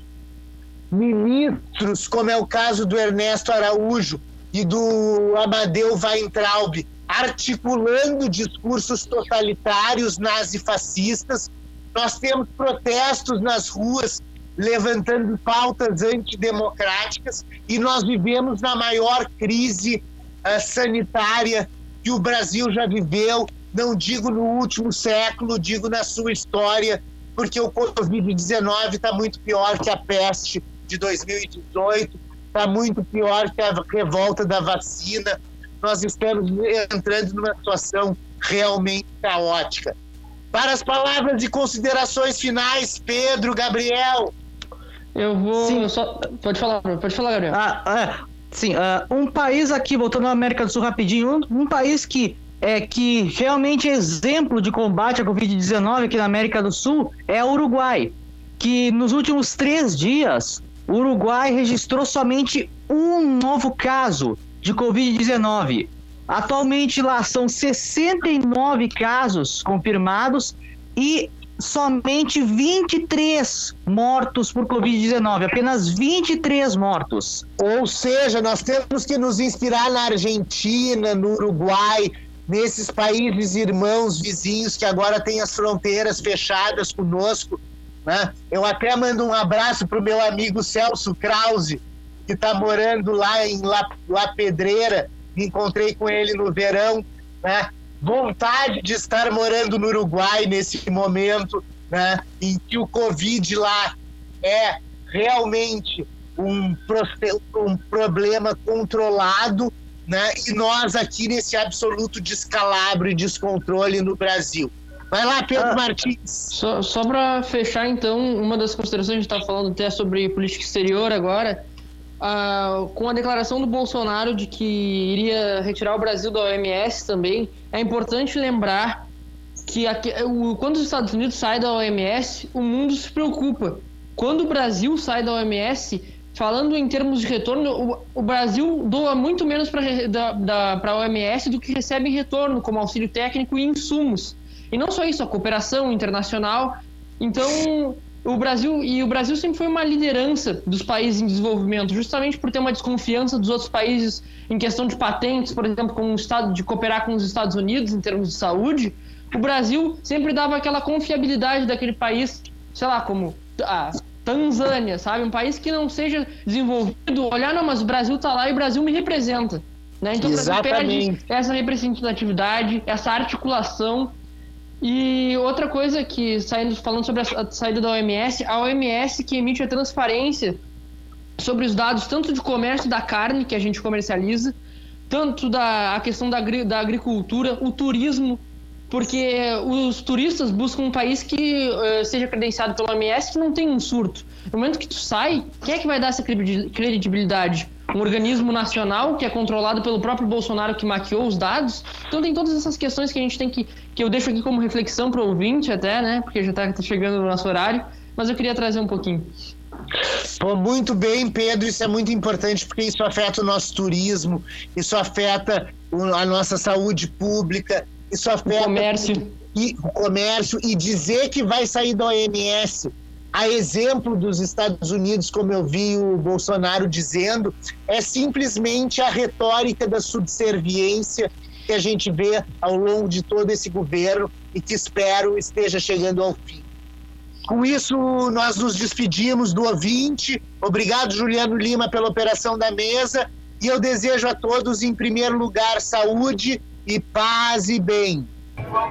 ministros, como é o caso do Ernesto Araújo e do Amadeu Weintraub, articulando discursos totalitários nazifascistas. Nós temos protestos nas ruas levantando pautas antidemocráticas e nós vivemos na maior crise uh, sanitária que o Brasil já viveu, não digo no último século, digo na sua história, porque o Covid-19 está muito pior que a peste de 2018 está muito pior que a revolta da vacina. Nós estamos entrando numa situação realmente caótica. Para as palavras e considerações finais, Pedro, Gabriel. Eu vou. Sim. Só... Pode falar, pode falar, Gabriel. Ah, é. Sim, uh, um país aqui, voltando à América do Sul rapidinho, um, um país que é que realmente é exemplo de combate à Covid-19 aqui na América do Sul é o Uruguai, que nos últimos três dias o Uruguai registrou somente um novo caso de Covid-19. Atualmente lá são 69 casos confirmados e somente 23 mortos por Covid-19, apenas 23 mortos. Ou seja, nós temos que nos inspirar na Argentina, no Uruguai, nesses países irmãos, vizinhos que agora têm as fronteiras fechadas conosco né? Eu até mando um abraço para o meu amigo Celso Krause, que está morando lá em La, La Pedreira. Encontrei com ele no verão. Né? Vontade de estar morando no Uruguai nesse momento, né? em que o Covid lá é realmente um, um problema controlado, né? e nós aqui nesse absoluto descalabro e descontrole no Brasil. Vai lá, Pedro ah, Martins. Só, só para fechar, então, uma das considerações que a gente está falando até sobre política exterior agora, ah, com a declaração do Bolsonaro de que iria retirar o Brasil da OMS também, é importante lembrar que aqui, o, quando os Estados Unidos saem da OMS, o mundo se preocupa. quando o Brasil sai da OMS, falando em termos de retorno, o, o Brasil doa muito menos para a OMS do que recebe em retorno, como auxílio técnico e insumos. E não só isso, a cooperação internacional. Então, o Brasil e o Brasil sempre foi uma liderança dos países em desenvolvimento, justamente por ter uma desconfiança dos outros países em questão de patentes, por exemplo, com o estado de cooperar com os Estados Unidos em termos de saúde. O Brasil sempre dava aquela confiabilidade daquele país, sei lá, como a Tanzânia, sabe, um país que não seja desenvolvido, olhar não, mas o Brasil está lá e o Brasil me representa, né? Então Exatamente. o Brasil perde essa representatividade, essa articulação e outra coisa que, saindo, falando sobre a saída da OMS, a OMS que emite a transparência sobre os dados tanto de comércio da carne que a gente comercializa, tanto da a questão da, da agricultura, o turismo, porque os turistas buscam um país que uh, seja credenciado pela OMS que não tem um surto. No momento que tu sai, quem é que vai dar essa credibilidade? Um organismo nacional que é controlado pelo próprio Bolsonaro que maquiou os dados? Então tem todas essas questões que a gente tem que. que eu deixo aqui como reflexão para o ouvinte até, né? Porque já está tá chegando no nosso horário, mas eu queria trazer um pouquinho. Pô, muito bem, Pedro. Isso é muito importante porque isso afeta o nosso turismo, isso afeta a nossa saúde pública, isso afeta o comércio. E, o comércio e dizer que vai sair da OMS, a exemplo dos Estados Unidos, como eu vi o Bolsonaro dizendo, é simplesmente a retórica da subserviência que a gente vê ao longo de todo esse governo e que espero esteja chegando ao fim. Com isso, nós nos despedimos do ouvinte. Obrigado, Juliano Lima, pela operação da mesa. E eu desejo a todos, em primeiro lugar, saúde e paz e bem. Will